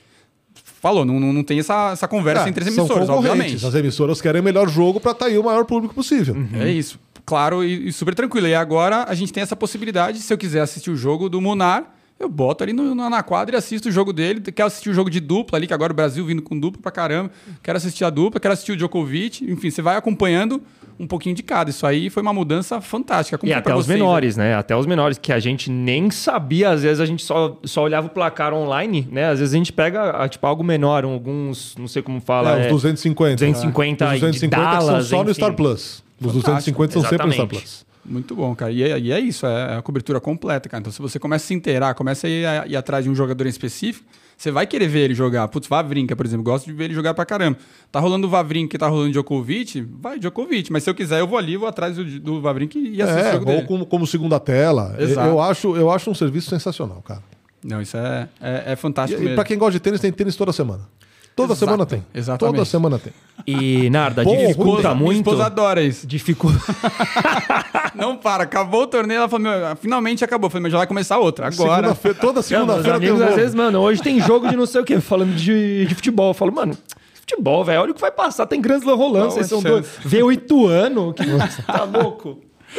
Falou, não, não, tem essa, essa conversa entre as emissoras, obviamente. As emissoras querem o melhor jogo pra tá aí o maior público possível. É isso. Claro e, e super tranquilo. E agora a gente tem essa possibilidade, se eu quiser assistir o jogo do Munar, eu boto ali no, na quadra e assisto o jogo dele. Quero assistir o jogo de dupla ali, que agora o Brasil vindo com dupla pra caramba. Quero assistir a dupla, quero assistir o Djokovic. Enfim, você vai acompanhando um pouquinho de cada. Isso aí foi uma mudança fantástica. Como E até os vocês, menores, né? Até os menores, que a gente nem sabia, às vezes a gente só, só olhava o placar online, né? Às vezes a gente pega, tipo, algo menor, alguns, não sei como fala. É, os é, 250. 250 Os de 250 que são Dallas, só no enfim. Star Plus. Os 250 são sempre no Star exatamente. Plus. Muito bom, cara. E é, e é isso, é a cobertura completa, cara. Então, se você começa a se inteirar, começa a ir, a ir atrás de um jogador em específico, você vai querer ver ele jogar. Putz, Vavrinka, por exemplo, gosto de ver ele jogar pra caramba. Tá rolando o Vavrinka e tá rolando o Djokovic, vai Djokovic. Mas se eu quiser, eu vou ali, vou atrás do, do Vavrinka e assisto o É, jogo ou dele. como, como segunda tela. Exato. Eu acho, eu acho um serviço sensacional, cara. Não, isso é, é, é E, fantástico e mesmo. pra quem gosta de tênis, tem tênis toda semana. Toda Exato, semana tem. exatamente. Toda semana tem. E, Narda, Bom, dificulta ruim, Minha muito. esposa adora isso. Dificulta. Não para, acabou o torneio, ela falou, meu, finalmente acabou. Eu falei, mas já vai começar outra. Agora. Segunda-feira- toda Não, meus segunda-feira um amigos, às vezes, mano, hoje tem jogo de não sei o quê, falando de, de futebol. Eu falo, mano, futebol, velho, olha o que vai passar. Tem Grand Slam rolando, vocês são dois. Vê oito anos, que tá louco.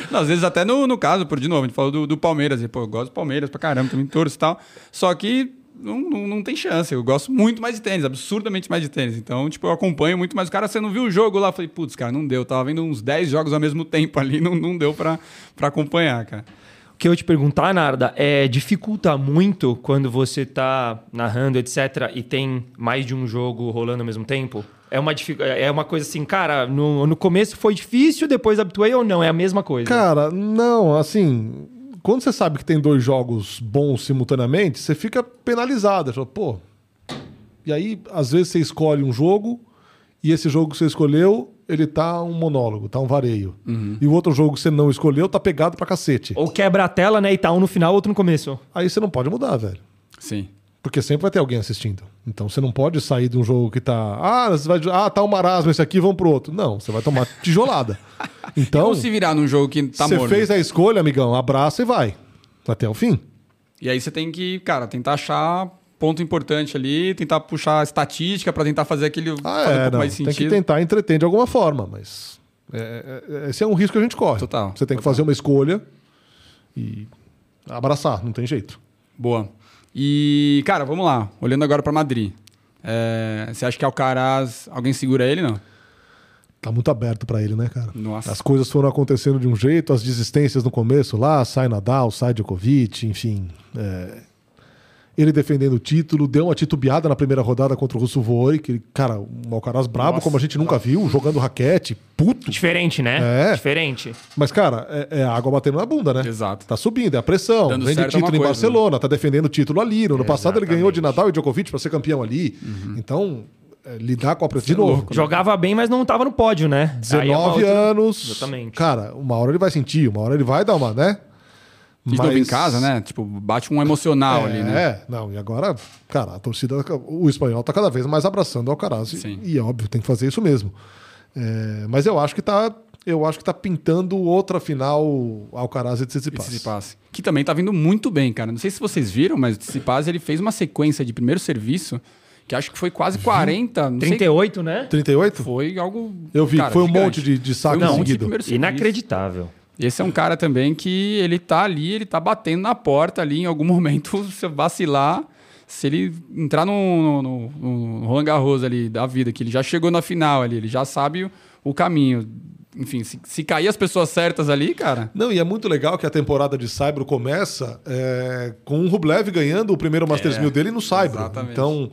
Não, às vezes até no, no caso, por de novo, a gente falou do, do Palmeiras. E, pô, eu gosto do Palmeiras pra caramba, também torço e tal. Só que não, não, não tem chance. Eu gosto muito mais de tênis, absurdamente mais de tênis. Então, tipo, eu acompanho muito mais. O cara, você não viu o jogo lá? Eu falei, putz, cara, não deu. Tava vendo uns 10 jogos ao mesmo tempo ali, não, não deu pra, pra acompanhar, cara. O que eu te perguntar, Narda, é dificulta muito quando você tá narrando, etc., e tem mais de um jogo rolando ao mesmo tempo? É uma, é uma coisa assim, cara, no, no começo foi difícil, depois habituei ou não? É a mesma coisa? Cara, não, assim. Quando você sabe que tem dois jogos bons simultaneamente, você fica penalizado. Você fala, Pô. E aí, às vezes, você escolhe um jogo e esse jogo que você escolheu, ele tá um monólogo, tá um vareio. E o outro jogo que você não escolheu tá pegado pra cacete. Ou quebra a tela, né? E tá um no final, outro no começo. Aí você não pode mudar, velho. Sim. Porque sempre vai ter alguém assistindo. Então você não pode sair de um jogo que tá. Ah, você vai... ah tá um marasmo esse aqui, vamos pro outro. Não, você vai tomar tijolada. Então, Como se virar num jogo que tá você morno? fez a escolha, amigão, abraça e vai. Até o fim. E aí você tem que, cara, tentar achar ponto importante ali, tentar puxar a estatística pra tentar fazer aquele Ah, fazer um é, pouco não. mais Tem sentido. que tentar entreter de alguma forma, mas. é, é, esse é um risco que a gente corre. Total, Você tem que fazer uma escolha e abraçar, não tem jeito. Boa. E, cara, vamos lá. Olhando agora pra Madrid. É, você acha que Alcaraz, alguém segura ele, não? Tá muito aberto pra ele, né, cara? Nossa. As coisas foram acontecendo de um jeito, as desistências no começo lá, sai Nadal, sai Djokovic, enfim. é, Ele defendendo o título, deu uma titubeada na primeira rodada contra o Russo Voe, que, cara, um Alcaraz brabo Nossa. como a gente nunca viu, jogando raquete, puto. Diferente, né? É. Diferente. Mas, cara, é, é água batendo na bunda, né? Exato. Tá subindo, é a pressão. Dando Vem de certo é título em coisa, Barcelona, tá defendendo o título ali. No ano passado ele ganhou de. Nadal e Djokovic pra ser campeão ali. Então, é, lidar com a pressão. De é novo, louco, Jogava bem, mas não tava no pódio, né? Aí é uma 19 outra- anos. Exatamente. Cara, uma hora ele vai sentir, uma hora ele vai dar uma, né? De novo em casa, né? Tipo, bate um emocional É, ali, né? é, não, e agora, cara, a torcida, o espanhol tá cada vez mais abraçando o Alcaraz. E, Sim. e, óbvio, tem que fazer isso mesmo. É, mas eu acho que tá. Eu acho que tá pintando outra final Alcaraz e Tsitsipas. Tsitsipas. Que também tá vindo muito bem, cara. Não sei se vocês viram, mas o Tsitsipas ele fez uma sequência de primeiro serviço que acho que foi quase 40, não sei 38, né? 38? Foi algo. Eu vi, cara, foi um gigante. monte de, de saque Foi um monte de seguido. primeiro serviço. Inacreditável. Esse é um cara também que ele tá ali, ele tá batendo na porta ali em algum momento, se vacilar, se ele entrar no, no, no, no Roland Garros ali da vida, que ele já chegou na final ali, ele já sabe o, o caminho. Enfim, se, se cair as pessoas certas ali, cara, Não, e é muito legal que a temporada de Saibro começa é, com o Rublev ganhando o primeiro Masters É, 1000 dele no Saibro. exatamente. Então,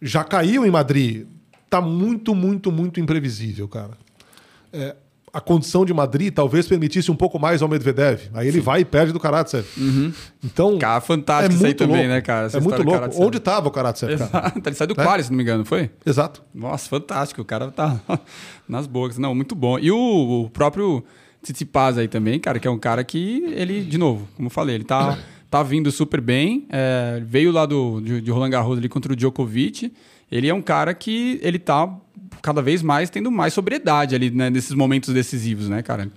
já caiu em Madrid. Tá muito, muito, muito imprevisível, cara. É, a condição de Madrid talvez permitisse um pouco mais ao Medvedev. Aí ele vai e perde do Karatsev. Então, cara, é fantástico isso aí também, louco. né, cara? Essa É muito louco. Onde tava o Karatsev, cara? Exato, ele saiu do Né? Quali, se não me engano, foi? Exato. Nossa, fantástico. O cara tá nas bocas. Não, muito bom. E o, o próprio Tsitsipas aí também, cara, que é um cara que ele, de novo, como eu falei, ele tá, tá vindo super bem. é, veio lá do, de, de Roland Garros ali contra o Djokovic. Ele é um cara que ele tá cada vez mais tendo mais sobriedade ali, né, nesses momentos decisivos, né, cara?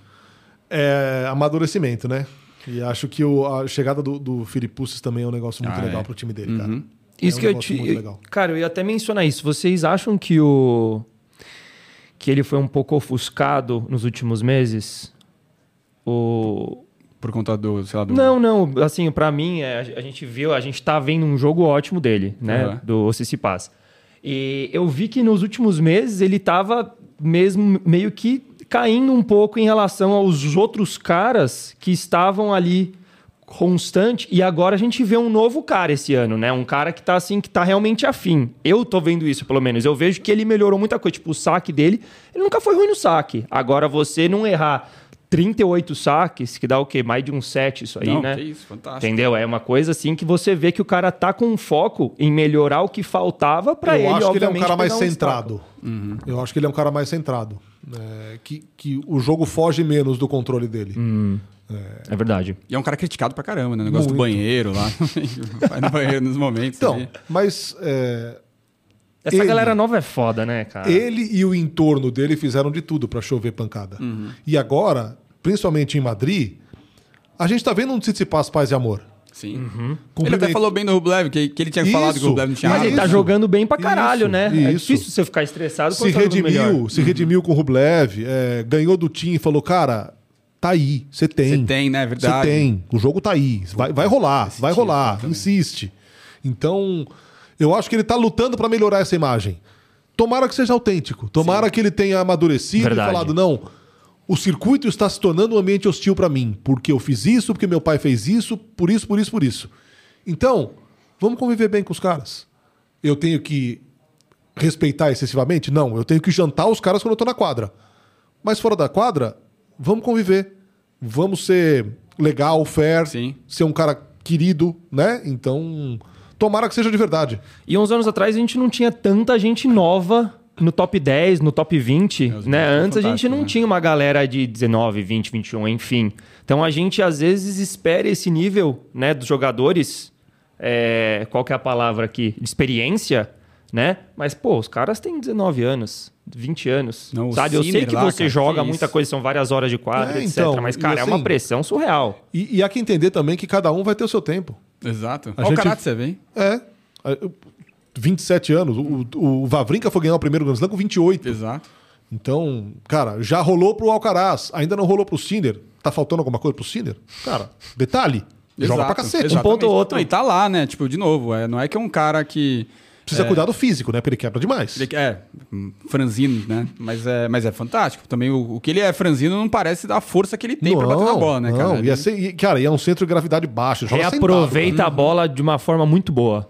É amadurecimento, né? E acho que o- a chegada do, do Filipussis também é um negócio muito Ah, legal é. pro time dele, cara. Isso É um que eu te. muito legal. Cara, eu ia até mencionar isso. Vocês acham que o. que ele foi um pouco ofuscado nos últimos meses? O. Por conta do, sei lá, do... Não, não. Assim, pra mim, é, a gente viu, a gente tá vendo um jogo ótimo dele, né? Aham. Do Tsitsipas. E eu vi que nos últimos meses ele tava mesmo meio que caindo um pouco em relação aos outros caras que estavam ali constante e agora a gente vê um novo cara esse ano, né? Um cara que tá assim, que tá realmente afim. Eu tô vendo isso, pelo menos. Eu vejo que ele melhorou muita coisa. Tipo, o saque dele, ele nunca foi ruim no saque. Agora, você não errar 38 saques, que dá o quê? Mais de um set isso aí, Não, né? que isso, fantástico. Entendeu? É uma coisa assim que você vê que o cara tá com foco em melhorar o que faltava pra eu ele, acho que ele é um obviamente, cara mais um centrado. Uhum. Eu acho que ele é um cara mais centrado. É, que, que o jogo foge menos do controle dele. Hum. É verdade. E é um cara criticado pra caramba, né? O negócio do Muito. banheiro lá. Vai no banheiro nos momentos. Então, ali. mas é, Essa Ele- galera nova é foda, né, cara? ele e o entorno dele fizeram de tudo pra chover pancada. Uhum. E agora, principalmente em Madrid, a gente tá vendo um Tsitsipas paz e amor. Sim. Ele Cumprimento- até falou bem do Rublev, que, que ele tinha falado que o Isso. Rublev não tinha Mas nada. ele tá Isso. jogando bem pra caralho, Isso, né? É isso. difícil você ficar estressado se quando tá redimiu, se redimiu com o Rublev, é, ganhou do Tim e falou, cara, tá aí, você tem. Você tem, né? É Você verdade. tem, o jogo tá aí, vai, vai rolar, vai rolar, insiste. Então, eu acho que ele tá lutando pra melhorar essa imagem. Tomara que seja autêntico, tomara que ele tenha amadurecido Verdade. e falado, não, o circuito está se tornando um ambiente hostil pra mim, porque eu fiz isso, porque meu pai fez isso, por isso, por isso, por isso. Então, vamos conviver bem com os caras. Eu tenho que respeitar excessivamente? Não, eu tenho que jantar os caras quando eu tô na quadra. Mas fora da quadra, vamos conviver. Vamos ser legal, fair, Sim. ser um cara querido, né? Então, tomara que seja de verdade. E uns anos atrás a gente não tinha tanta gente nova no top 10, no top 20, os né? Antes a gente não né? tinha uma galera de 19, 20, 21, enfim. Então a gente às vezes espera esse nível, né, dos jogadores, é, qual que é a palavra aqui? De experiência, né? Mas, pô, os caras têm 19 anos, 20 anos, Não, sabe? Eu sei que lá, você cara, joga que muita isso. coisa, são várias horas de quadra, É, etc. então, Mas, e cara, é uma assim- pressão surreal. E, e há que entender também que cada um vai ter o seu tempo. Exato. A Olha gente- o caráter, você vê, hein? É. A- eu- 27 anos. O, o Vavrinka foi ganhar o primeiro Grand Slam com 28. Exato. Então, cara, já rolou pro Alcaraz, ainda não rolou pro Sinner. Tá faltando alguma coisa pro Sinner? Cara, detalhe. Joga Exato, pra cacete. exatamente. ponto ou outro. Não, e tá lá, né? Tipo, de novo, é, não é que é um cara que Precisa cuidar do físico, né? Porque ele quebra demais. Ele é franzino, né? Mas é, mas é fantástico. Também o, o que ele é franzino não parece da força que ele tem pra bater na bola, né, cara? Não, Ele- ia ser, e, cara, e é um centro de gravidade baixo. Joga Reaproveita sentado, a bola de uma forma muito boa.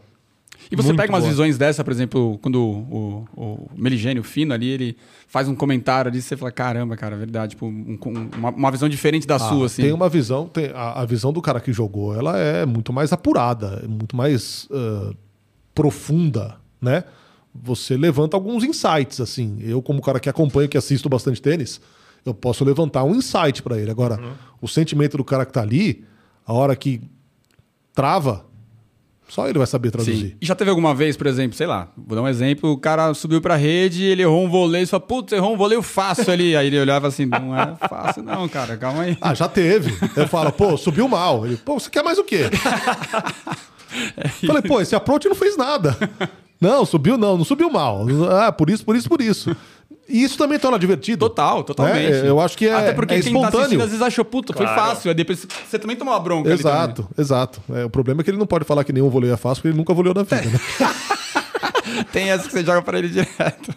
E você Muito pega umas boa. visões dessa, por exemplo, quando o, o, o Meligênio Fino ali, ele faz um comentário ali, você fala, caramba, cara, é verdade. Tipo, um- um- uma, uma visão diferente da Ah, sua, assim. Tem uma visão, tem, a, a visão do cara que jogou, ela é muito mais apurada, é muito mais ah, profunda, né? Você levanta alguns insights, assim. Eu, como cara que acompanha, que assisto bastante tênis, eu posso levantar um insight pra ele. Agora, o sentimento do cara que tá ali, a hora que trava, só ele vai saber traduzir. Sim. E já teve alguma vez, por exemplo, sei lá, vou dar um exemplo, o cara subiu pra rede, ele errou um voleio, você fala, putz, errou um voleio fácil ali. Aí ele olhava assim, não é fácil não, cara, calma aí. Ah, já teve. Eu falo, pô, subiu mal. Ele, pô, você quer mais o quê? Falei, pô, esse approach não fez nada. Não, subiu não, não subiu mal. Ah, por isso, por isso, por isso. E isso também torna divertido. Total, totalmente. É, eu acho que é- Até porque é quem tá assistindo espontâneo. às vezes achou, puta, foi Claro. fácil. Aí depois você também tomou uma bronca. Exato, exato. É, o problema é que ele não pode falar que nenhum voleio é fácil, porque ele nunca voleou na vida. Né? Tem essa que você joga pra ele direto.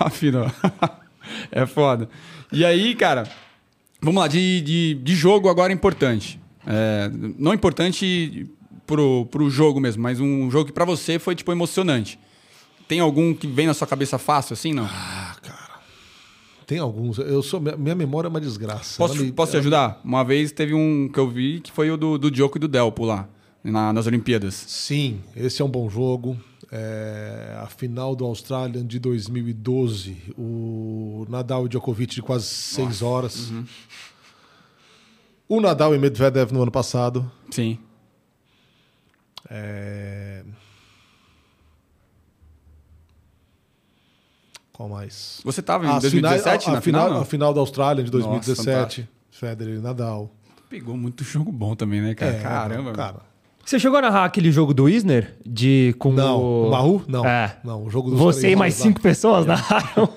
Afinal. É foda. E aí, cara, vamos lá, de, de, de jogo agora importante. É, não importante pro, pro jogo mesmo, mas um jogo que pra você foi, tipo, emocionante. Tem algum que vem na sua cabeça fácil, assim, não? Tem alguns. Eu sou, minha, memória é uma desgraça. Posso, me- posso te ajudar? Uma vez teve um que eu vi que foi o do, do Djoko e do Delpo lá, na- nas Olimpíadas. Sim, esse é um bom jogo. É, a final do Australian de 2012, o Nadal e Djokovic de quase seis horas. Uhum. O Nadal e Medvedev no ano passado. Sim. É... Qual mais? Você tava em As 2017 finais- a, a na final, final? a final da Austrália de Nossa, 2017. Federer e Nadal. Pegou muito jogo bom também, né, cara? É, Caramba. cara. Você chegou a narrar aquele jogo do Isner? De, com Não, o... o Mahu? Não. É. Não, o jogo dos Você e mais lá. cinco pessoas narraram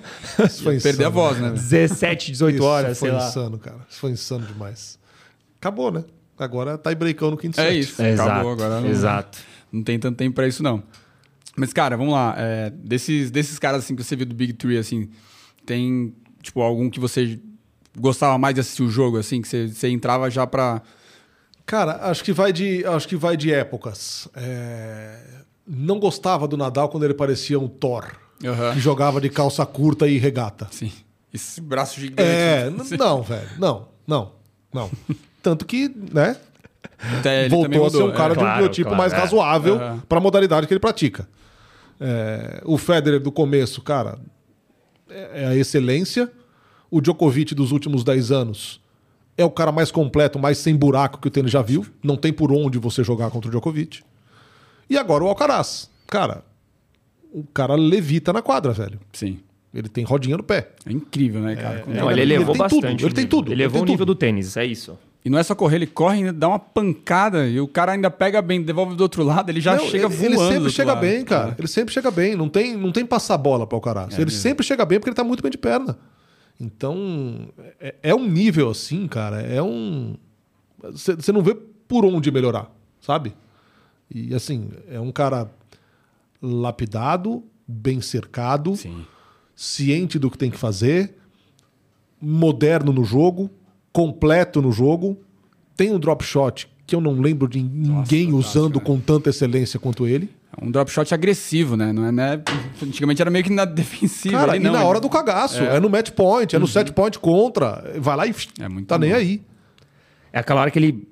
Isso foi Perder a insano, voz, né? cara. velho? 17, 18 Isso horas, foi sei lá. insano, cara. Isso foi insano demais. Acabou, né? Agora tá breakão no quinto É set. isso. Exato, Acabou agora. Não, exato. Não tem tanto tempo pra isso, não. Mas, cara, vamos lá. é, desses, desses caras assim que você viu do Big Three, assim, tem, tipo, algum que você gostava mais de assistir o jogo, assim, que você, você entrava já pra. Cara, acho que vai de, acho que vai de épocas. É, Não gostava do Nadal quando ele parecia um Thor, que jogava de calça curta e regata. Sim. Esse braço gigante. É, assim. não, velho. Não, não, não. Tanto que, né, Até ele também voltou a ser um cara é. de um claro, biotipo claro, mais é. razoável Aham. para a modalidade que ele pratica. É, o Federer do começo, cara, é, é a excelência. O Djokovic dos últimos 10 anos é o cara mais completo, mais sem buraco que o tênis já viu. Não tem por onde você jogar contra o Djokovic. E agora o Alcaraz. Cara, o cara levita na quadra, velho. Sim. Ele tem rodinha no pé. É incrível, né, cara? Quando Não, ele ele elevou tem bastante. tudo, ele tem tudo, Ele ele elevou tem o nível do tênis, é isso. E não é só correr, ele corre, ainda dá uma pancada e o cara ainda pega bem, devolve do outro lado, ele já Não, chega ele, voando. ele sempre chega lado. bem, cara. Ele sempre chega bem. Não tem, não tem passar bola para o Alcaraz. ele mesmo. sempre chega bem porque ele tá muito bem de perna. Então, é, é um nível assim, cara. É um. Você não vê por onde melhorar, sabe? E assim, é um cara lapidado, bem cercado, Sim. ciente do que tem que fazer, moderno no jogo, completo no jogo, tem um drop shot que eu não lembro de ninguém fantástico, usando né? com tanta excelência quanto ele. É um drop shot agressivo, né? Não é, né? Antigamente era meio que na defensiva. Cara, ali e não, na ele- hora do cagaço, é, no match point, é no set point contra, vai lá e É muito tá nem bom. aí. É aquela hora que ele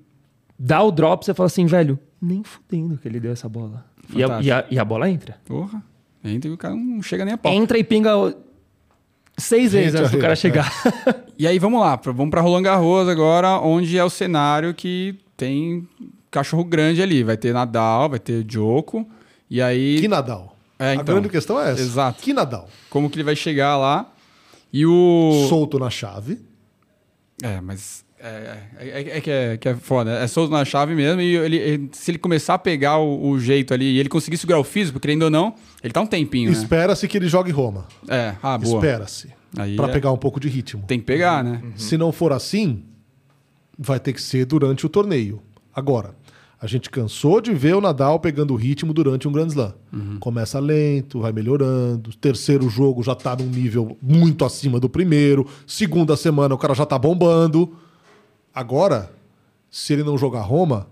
dá o drop, você fala assim, velho, nem fudendo que ele deu essa bola. E a, e a- e a bola entra. Porra. Entra e o cara não chega nem a pau. Entra e pinga seis vezes antes do cara é. chegar. E aí vamos lá, vamos pra Roland Garros agora, onde é o cenário que tem cachorro grande ali. Vai ter Nadal, vai ter Djoko. E aí, Que Nadal. É, A então. grande questão é essa. Exato. Que Nadal. como que ele vai chegar lá? E o... Solto na chave. É, mas... É, é, é- é que, é que é foda. É solto na chave mesmo. E ele, ele- se ele começar a pegar o, o jeito ali e ele conseguir segurar o físico, querendo ou não, ele tá um tempinho, né? Espera-se que ele jogue Roma. É, ah, boa. Espera-se. Pra é- pegar um pouco de ritmo. Tem que pegar, né? Se não for assim, vai ter que ser durante o torneio. Agora, A gente cansou de ver o Nadal pegando o ritmo durante um Grand Slam. Começa lento, vai melhorando. Terceiro jogo já tá num nível muito acima do primeiro. Segunda semana o cara já tá bombando. Agora, se ele não jogar Roma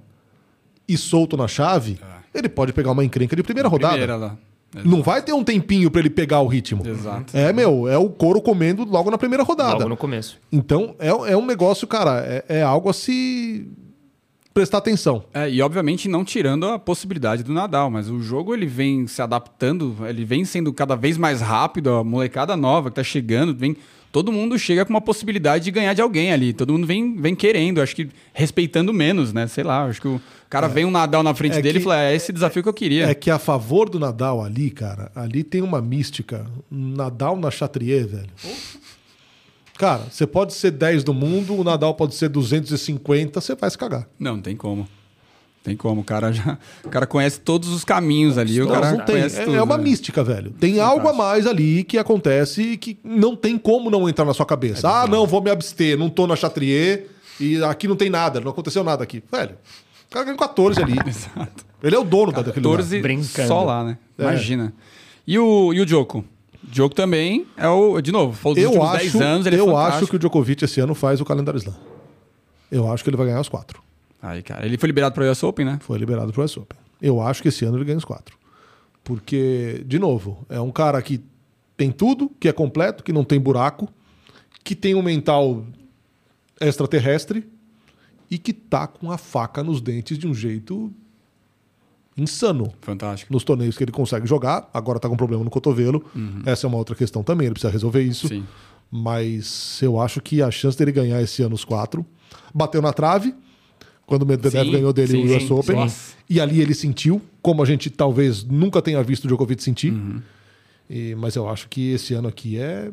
e solto na chave, ele pode pegar uma encrenca de primeira rodada. Primeira lá. Não vai ter um tempinho pra ele pegar o ritmo. Exato. É, meu, é o couro comendo logo na primeira rodada. Logo no começo. Então, é, é um negócio, cara, é, é algo a se prestar atenção. É, e obviamente não tirando a possibilidade do Nadal, mas o jogo ele vem se adaptando, ele vem sendo cada vez mais rápido, a molecada nova que tá chegando, vem todo mundo chega com uma possibilidade de ganhar de alguém ali, todo mundo vem, vem querendo, acho que respeitando menos, né? Sei lá, acho que o cara vem um Nadal na frente É dele e que- fala, é esse desafio que eu queria. É que a favor do Nadal ali, cara, ali tem uma mística. Nadal na Chatrier, velho. Cara, você pode ser 10 do mundo, o Nadal pode ser 250, você vai se cagar. Não, não tem como. Tem como, o cara já. O cara conhece todos os caminhos ali. o Não, cara não tem. conhece É, tudo, é uma né? mística, velho. Tem algo a mais ali que acontece que não tem como não entrar na sua cabeça. ah, não, vou me abster, não tô na Chatrier e aqui não tem nada, não aconteceu nada aqui. Velho, o cara ganhou 14 ali. Exato. Ele é o dono da- daquele lugar. 14 Brincando. só lá, né? É. Imagina. E o, e o Djoko? O Djoko também é o. De novo, falou dos Eu últimos acho, 10 anos, ele é eu fantástico. acho que o Djokovic esse ano faz o calendário slam. Eu acho que ele vai ganhar os quatro. Aí, cara, ele foi liberado para o US Open, né? Foi liberado pro US Open. Eu acho que esse ano ele ganha os quatro. Porque, de novo, é um cara que tem tudo, que é completo, que não tem buraco, que tem um mental extraterrestre e que tá com a faca nos dentes de um jeito insano Fantástico. nos torneios que ele consegue jogar. Agora tá com problema no cotovelo. Essa é uma outra questão também, ele precisa resolver isso. Sim. Mas eu acho que a chance dele ganhar esse ano os quatro bateu na trave quando o Medvedev Sim, ganhou dele sim, o US sim, Open. E ali ele sentiu, como a gente talvez nunca tenha visto o Djokovic sentir. Uhum. E- mas eu acho que esse ano aqui é.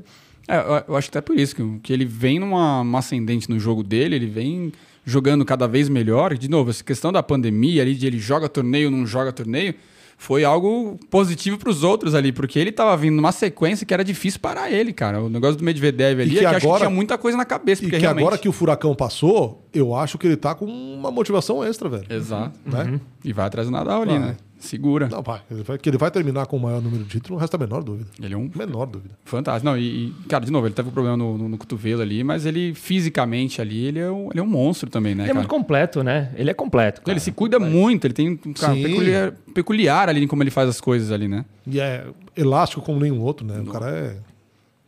É, eu, eu acho que até por isso, que, que ele vem numa uma ascendente no jogo dele, ele vem jogando cada vez melhor. De novo, essa questão da pandemia ali, de ele joga torneio, não joga torneio, foi algo positivo para os outros ali, porque ele tava vindo numa sequência que era difícil parar ele, cara. O negócio do Medvedev ali, que é que eu acho que agora- tinha muita coisa na cabeça. E Porque que realmente... agora que o furacão passou, eu acho que ele tá com uma motivação extra, velho. Exato. Né? E vai atrás do Nadal ali, Vai. né? Segura. Não, vai. Ele vai. Que ele vai terminar com o maior número de títulos, não resta a menor dúvida. Ele é um Menor dúvida. fantástico. Não, e, e, cara, de novo, ele teve um problema no, no- no cotovelo ali, mas ele fisicamente ali, ele é um, ele é um monstro também, né, Ele é cara? muito completo, né? Ele é completo. cara. Ele se cuida muito, ele tem um cara peculiar, peculiar ali em como ele faz as coisas ali, né? E é elástico como nenhum outro, né? O cara é.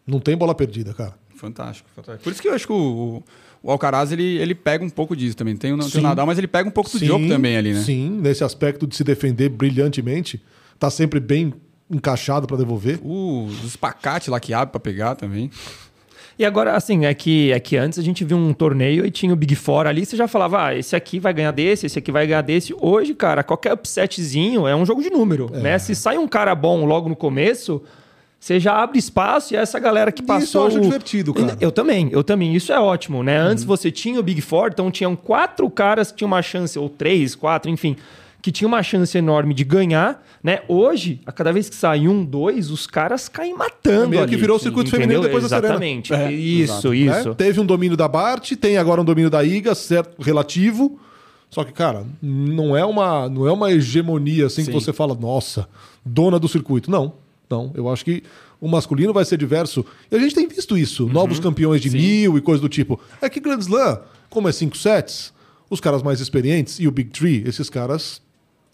Não tem bola perdida, cara. Fantástico, fantástico. Por isso que eu acho que o, o, o Alcaraz, ele, ele pega um pouco disso também. Tem o, tem o Nadal, mas ele pega um pouco do Djokovic também ali, né? Sim, nesse aspecto de se defender brilhantemente. Tá sempre bem encaixado pra devolver. O, os espacates lá que abre pra pegar também. E agora, assim, é que, é que antes a gente viu um torneio e tinha o Big Four ali, você já falava, ah, esse aqui vai ganhar desse, esse aqui vai ganhar desse. Hoje, cara, qualquer upsetzinho é um jogo de número, É. né? Se sai um cara bom logo no começo, você já abre espaço e essa galera que Isso passou... eu acho divertido, cara. Eu também, eu também. Isso é ótimo, né? Antes você tinha o Big Four, então tinham quatro caras que tinham uma chance, ou três, quatro, enfim, que tinham uma chance enorme de ganhar, né? Hoje, a cada vez que sai um, dois, os caras caem matando Meio que ali, virou o circuito feminino depois da Serena. Exatamente. É, isso, exato. isso. né? Teve um domínio da Bart, tem agora um domínio da Iga, certo, relativo. Só que, cara, não é uma, não é uma hegemonia assim que Sim. você fala, nossa, dona do circuito. Não, não. Eu acho que o masculino vai ser diverso. E a gente tem visto isso. Novos campeões de mil e coisa do tipo. É que Grand Slam, como é cinco sets, os caras mais experientes e o Big Three, esses caras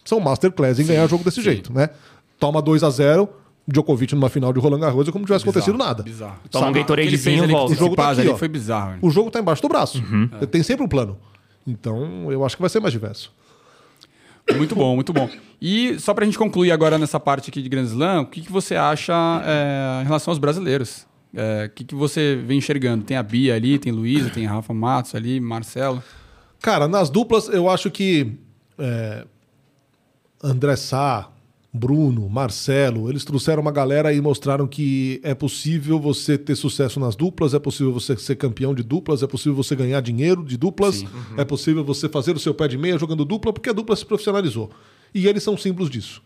são masterclass em ganhar jogo desse sim. jeito, né? Toma 2 a 0 Djokovic numa final de Roland Garros é como se tivesse acontecido nada. Bizarro. Toma um Gatoradezinho, com volta. o jogo tá aqui, ó. foi bizarro. né? O jogo tá embaixo do braço. Tem sempre um plano. Então, eu acho que vai ser mais diverso. Muito bom, muito bom. E só pra gente concluir agora nessa parte aqui de Grand Slam, o que, que você acha é, em relação aos brasileiros? É, o que, que você vem enxergando? Tem a Bia ali, tem Luísa, tem Rafa Matos ali, Marcelo. Cara, nas duplas, eu acho que é, André Sá, Bruno, Marcelo, eles trouxeram uma galera e mostraram que é possível você ter sucesso nas duplas, é possível você ser campeão de duplas, é possível você ganhar dinheiro de duplas, é possível você fazer o seu pé de meia jogando dupla, porque a dupla se profissionalizou. E eles são símbolos disso.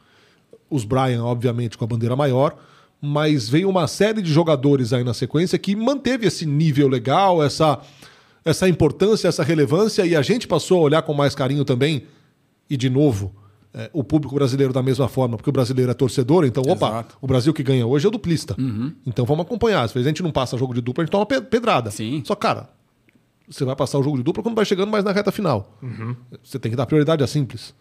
Os Brian, obviamente, com a bandeira maior, mas veio uma série de jogadores aí na sequência que manteve esse nível legal, essa, essa importância, essa relevância, e a gente passou a olhar com mais carinho também e de novo, é, o público brasileiro da mesma forma, porque o brasileiro é torcedor, então, opa, Exato. o Brasil que ganha hoje é o duplista. Então vamos acompanhar. Às vezes a gente não passa jogo de dupla, a gente toma pe- pedrada. Sim. Só, cara, você vai passar o jogo de dupla quando vai chegando mais na reta final. Você tem que dar prioridade a simples.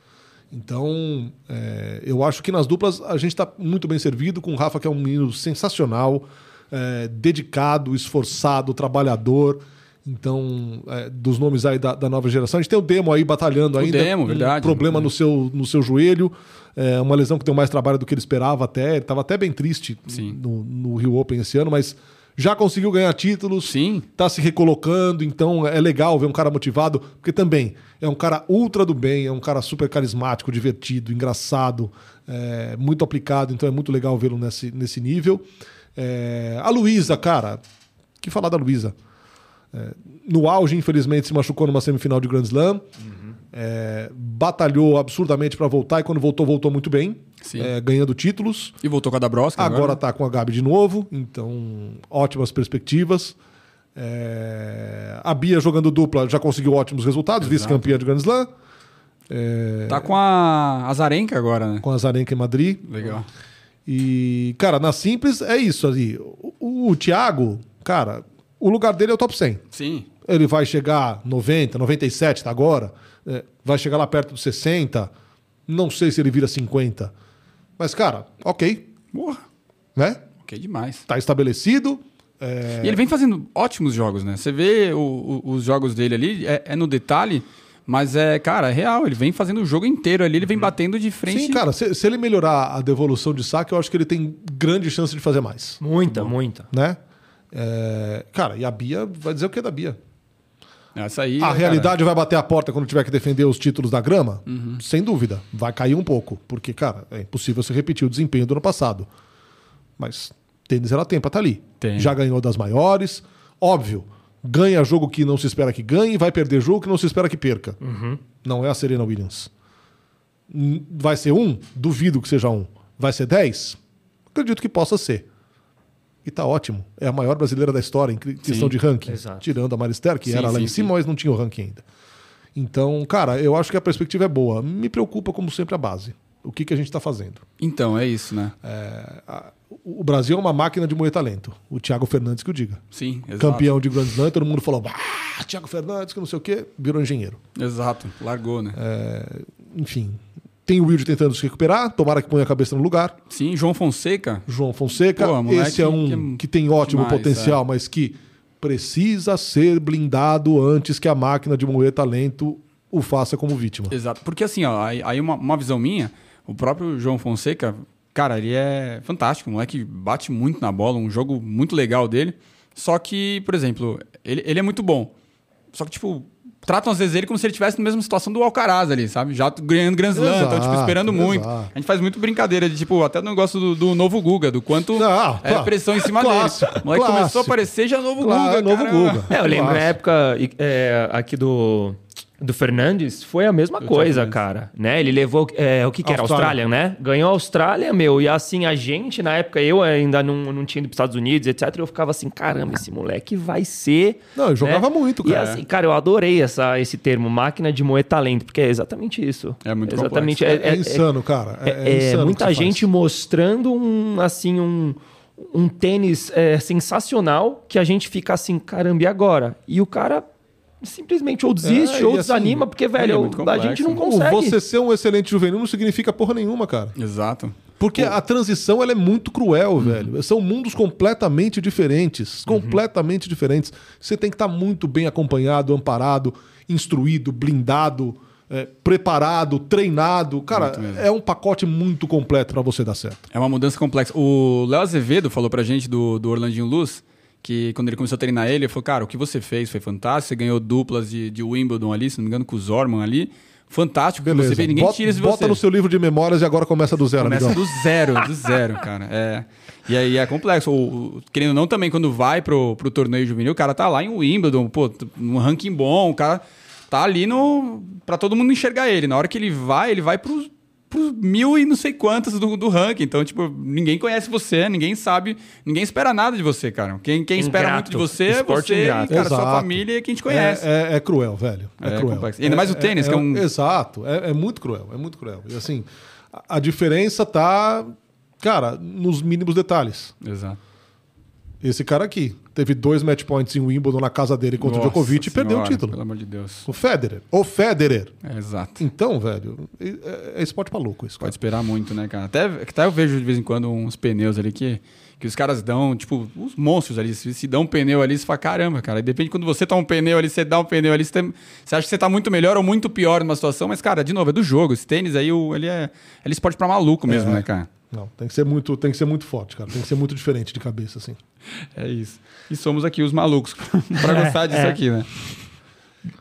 Então, é, eu acho que nas duplas a gente está muito bem servido com o Rafa, que é um menino sensacional, é, dedicado, esforçado, trabalhador. Então, é, dos nomes aí da, da nova geração. A gente tem o Demo aí batalhando ainda. Demo, um verdade. problema no seu, no seu joelho. É, uma lesão que deu mais trabalho do que ele esperava até. Ele estava até bem triste no, no Rio Open esse ano, mas já conseguiu ganhar títulos Sim. tá se recolocando, então é legal ver um cara motivado, porque também é um cara ultra do bem, é um cara super carismático, divertido, engraçado, é, muito aplicado, então é muito legal vê-lo nesse, nesse nível. É, a Luísa, cara, que falar da Luísa? É, no auge, infelizmente, se machucou numa semifinal de Grand Slam. É, batalhou absurdamente para voltar e quando voltou, voltou muito bem, é, ganhando títulos. E voltou com a Dabrowska Agora tá com a Gabi de novo, então ótimas perspectivas. É, A Bia jogando dupla já conseguiu ótimos resultados, vice-campeã de Grand Slam. É, Tá com a Azarenka agora, né? Com a Zarenka em Madrid. Legal. E, cara, na simples é isso ali. O, o Thiago, cara, o lugar dele é o top 100. Sim. Ele vai chegar 90, 97, tá agora. É, vai chegar lá perto dos 60. Não sei se ele vira 50. Mas, cara, ok, Porra. né? Ok demais. Tá estabelecido. É, E ele vem fazendo ótimos jogos, né? Você vê o- o- os jogos dele ali, é, é no detalhe, mas é, cara, é real. Ele vem fazendo o jogo inteiro ali, ele vem batendo de frente. Sim, cara, se, se ele melhorar a devolução de saque, eu acho que ele tem grande chance de fazer mais, Muita, muita. né? É, cara, e a Bia vai dizer o que é da Bia? Essa aí. a cara, realidade vai bater a porta quando tiver que defender os títulos da grama? Sem dúvida. Vai cair um pouco. Porque, cara, é impossível você repetir o desempenho do ano passado. Mas tênis ela tem pra estar ali. Tem. Já ganhou das maiores. Óbvio, ganha jogo que não se espera que ganhe, vai perder jogo que não se espera que perca. Não é a Serena Williams. Vai ser um? Duvido que seja um. Vai ser dez? Acredito que possa ser. E tá ótimo. É a maior brasileira da história em questão de ranking. exato. Tirando a Marister, que Sim, era lá sim, em cima, sim. mas não tinha o ranking ainda. Então, cara, eu acho que a perspectiva é boa. Me preocupa, como sempre, a base. O que, que a gente está fazendo? Então, é isso, né? É, a- o Brasil é uma máquina de moer talento. O Thiago Fernandes que o diga. Sim, exato. Campeão de Grand Slam, todo mundo falou, ah, Thiago Fernandes, que não sei o quê, virou engenheiro. Exato. Largou, né? É, enfim, tem o Wilde tentando se recuperar, tomara que ponha a cabeça no lugar. Sim, João Fonseca. João Fonseca, Pô, esse é um que que, é tem ótimo demais, potencial, mas que precisa ser blindado antes que a máquina de moer talento o faça como vítima. Exato. Porque assim, ó, aí, aí uma, uma visão minha, o próprio João Fonseca, cara, ele é fantástico, um moleque bate muito na bola, um jogo muito legal dele. Só que, por exemplo, ele, ele é muito bom. Só que, tipo, tratam às vezes ele como se ele estivesse na mesma situação do Alcaraz ali, sabe? Já ganhando Grand Slam, então, tipo, Exato, esperando muito. exato. A gente faz muito brincadeira de, tipo, até o negócio do, do novo Guga, do quanto Não, é pressão em cima clássico, dele. O moleque começou a clássico. aparecer já novo Claro, Guga. novo caramba. Guga. É, eu lembro na Clássico. época é, aqui do, do Fernandes, foi a mesma coisa, Fernandes. cara. Né? Ele levou é, o que, que era? Austrália. Né? Ganhou a Austrália, meu. E assim, a gente, na época, eu ainda não, não tinha ido para os Estados Unidos, etc. Eu ficava assim, caramba, esse moleque vai ser. Não, eu jogava né? muito, E cara. assim, cara, eu adorei essa, esse termo, máquina de moer talento, porque é exatamente isso. É muito exatamente. complexo. É, insano, cara. É, É, é é, insano muita gente faz. mostrando um assim um, um tênis é, sensacional que a gente fica assim, caramba, e agora? E o cara simplesmente ou desiste É, ou assim, desanima, porque, velho, é a gente não consegue. Você ser um excelente juvenil não significa porra nenhuma, cara. Exato. Porque a transição ela é muito cruel, velho. São mundos completamente diferentes. Completamente diferentes. Você tem que estar muito bem acompanhado, amparado, instruído, blindado, é, preparado, treinado. Cara, é um pacote muito completo pra você dar certo. É uma mudança complexa. O Léo Azevedo falou pra gente do, do Orlandinho Luz que quando ele começou a treinar ele, ele falou, cara, o que você fez foi fantástico, você ganhou duplas de, de Wimbledon ali, se não me engano, com o Zorman ali. Fantástico, Beleza. você fez, ninguém bota, tira isso de bota você. no seu livro de memórias e agora começa do zero, Começa amigão. do zero, do zero, cara. É. E aí é complexo. O, o- querendo ou não, também, quando vai pro, pro torneio juvenil, o cara tá lá em Wimbledon, pô, num ranking bom, o cara tá ali no. pra todo mundo enxergar ele. Na hora que ele vai, ele vai pro, pros mil e não sei quantos do, do ranking. Então, tipo, ninguém conhece você, ninguém sabe, ninguém espera nada de você, cara. Quem, quem espera Ingrato. muito de você é você, ingrato. cara, sua Exato. família e quem te conhece. É, é- é cruel, velho. É, É cruel. complexo. Ainda mais o tênis, que é um- Exato. É, é muito cruel. É muito cruel. E assim, a, a diferença tá, cara, nos mínimos detalhes. Exato. Esse cara aqui teve dois match points em Wimbledon na casa dele contra o Nossa Djokovic e perdeu o Senhora, título. Pelo amor de Deus. O Federer. O Federer. É, exato. Então, velho, é, é esporte pra louco isso. Pode Cara. esperar muito, né, cara? Até, até eu vejo de vez em quando uns pneus ali que, que os caras dão, tipo, os monstros ali. Se, se dá um pneu ali, você fala, caramba, cara. E depende quando você tá um pneu ali, você dá um pneu ali, você, tem- você acha que você tá muito melhor ou muito pior numa situação, mas, cara, de novo, é do jogo. Esse tênis aí, o- ele é, ele é esporte pra maluco mesmo, É. né, cara? Não, tem que ser muito, tem que ser muito forte, cara. Tem que ser muito diferente de cabeça, assim. É isso. E somos aqui os malucos pra gostar disso é. aqui, né?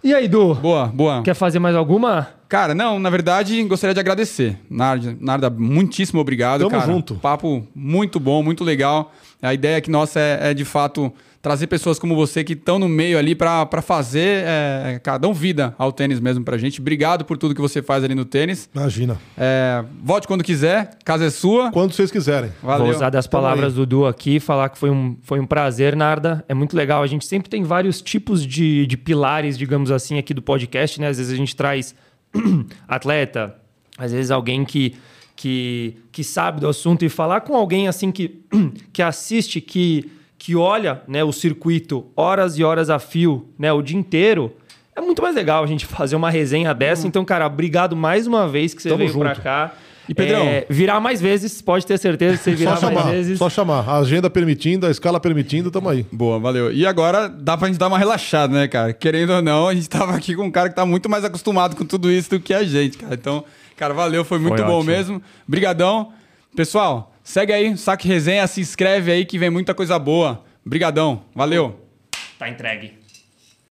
E aí, Du? Boa, boa. Quer fazer mais alguma? Cara, não, na verdade, gostaria de agradecer. Narda, Narda muitíssimo obrigado, Tamo cara. junto. Papo muito bom, muito legal. A ideia aqui nossa é, é, de fato, trazer pessoas como você que estão no meio ali pra pra fazer, é, cara, dão vida ao tênis mesmo pra gente. Obrigado por tudo que você faz ali no tênis. Imagina. É, volte quando quiser, casa é sua. Quando vocês quiserem. Valeu. Vou usar das Tamo palavras aí. do Du aqui falar que foi um, foi um prazer, Narda. É muito legal. A gente sempre tem vários tipos de, de pilares, digamos assim, aqui do podcast, né? Às vezes a gente traz atleta, às vezes alguém que, que, que sabe do assunto e falar com alguém assim que, que assiste, que, que olha né, o circuito horas e horas a fio, né, o dia inteiro. É muito mais legal a gente fazer uma resenha dessa. Então, cara, obrigado mais uma vez que você Tamo veio pra junto. cá. E, Pedrão? É, virar mais vezes, pode ter certeza que você virar Só mais chamar, vezes. só chamar. A agenda permitindo, a escala permitindo, tamo aí. Boa, valeu. E agora dá pra gente dar uma relaxada, né, cara? Querendo ou não, a gente tava aqui com um cara que tá muito mais acostumado com tudo isso do que a gente, cara. Então, cara, valeu, foi muito Foi bom ótimo. mesmo. Brigadão. Pessoal, segue aí, Saque Resenha, se inscreve aí que vem muita coisa boa. Brigadão, valeu. Tá entregue.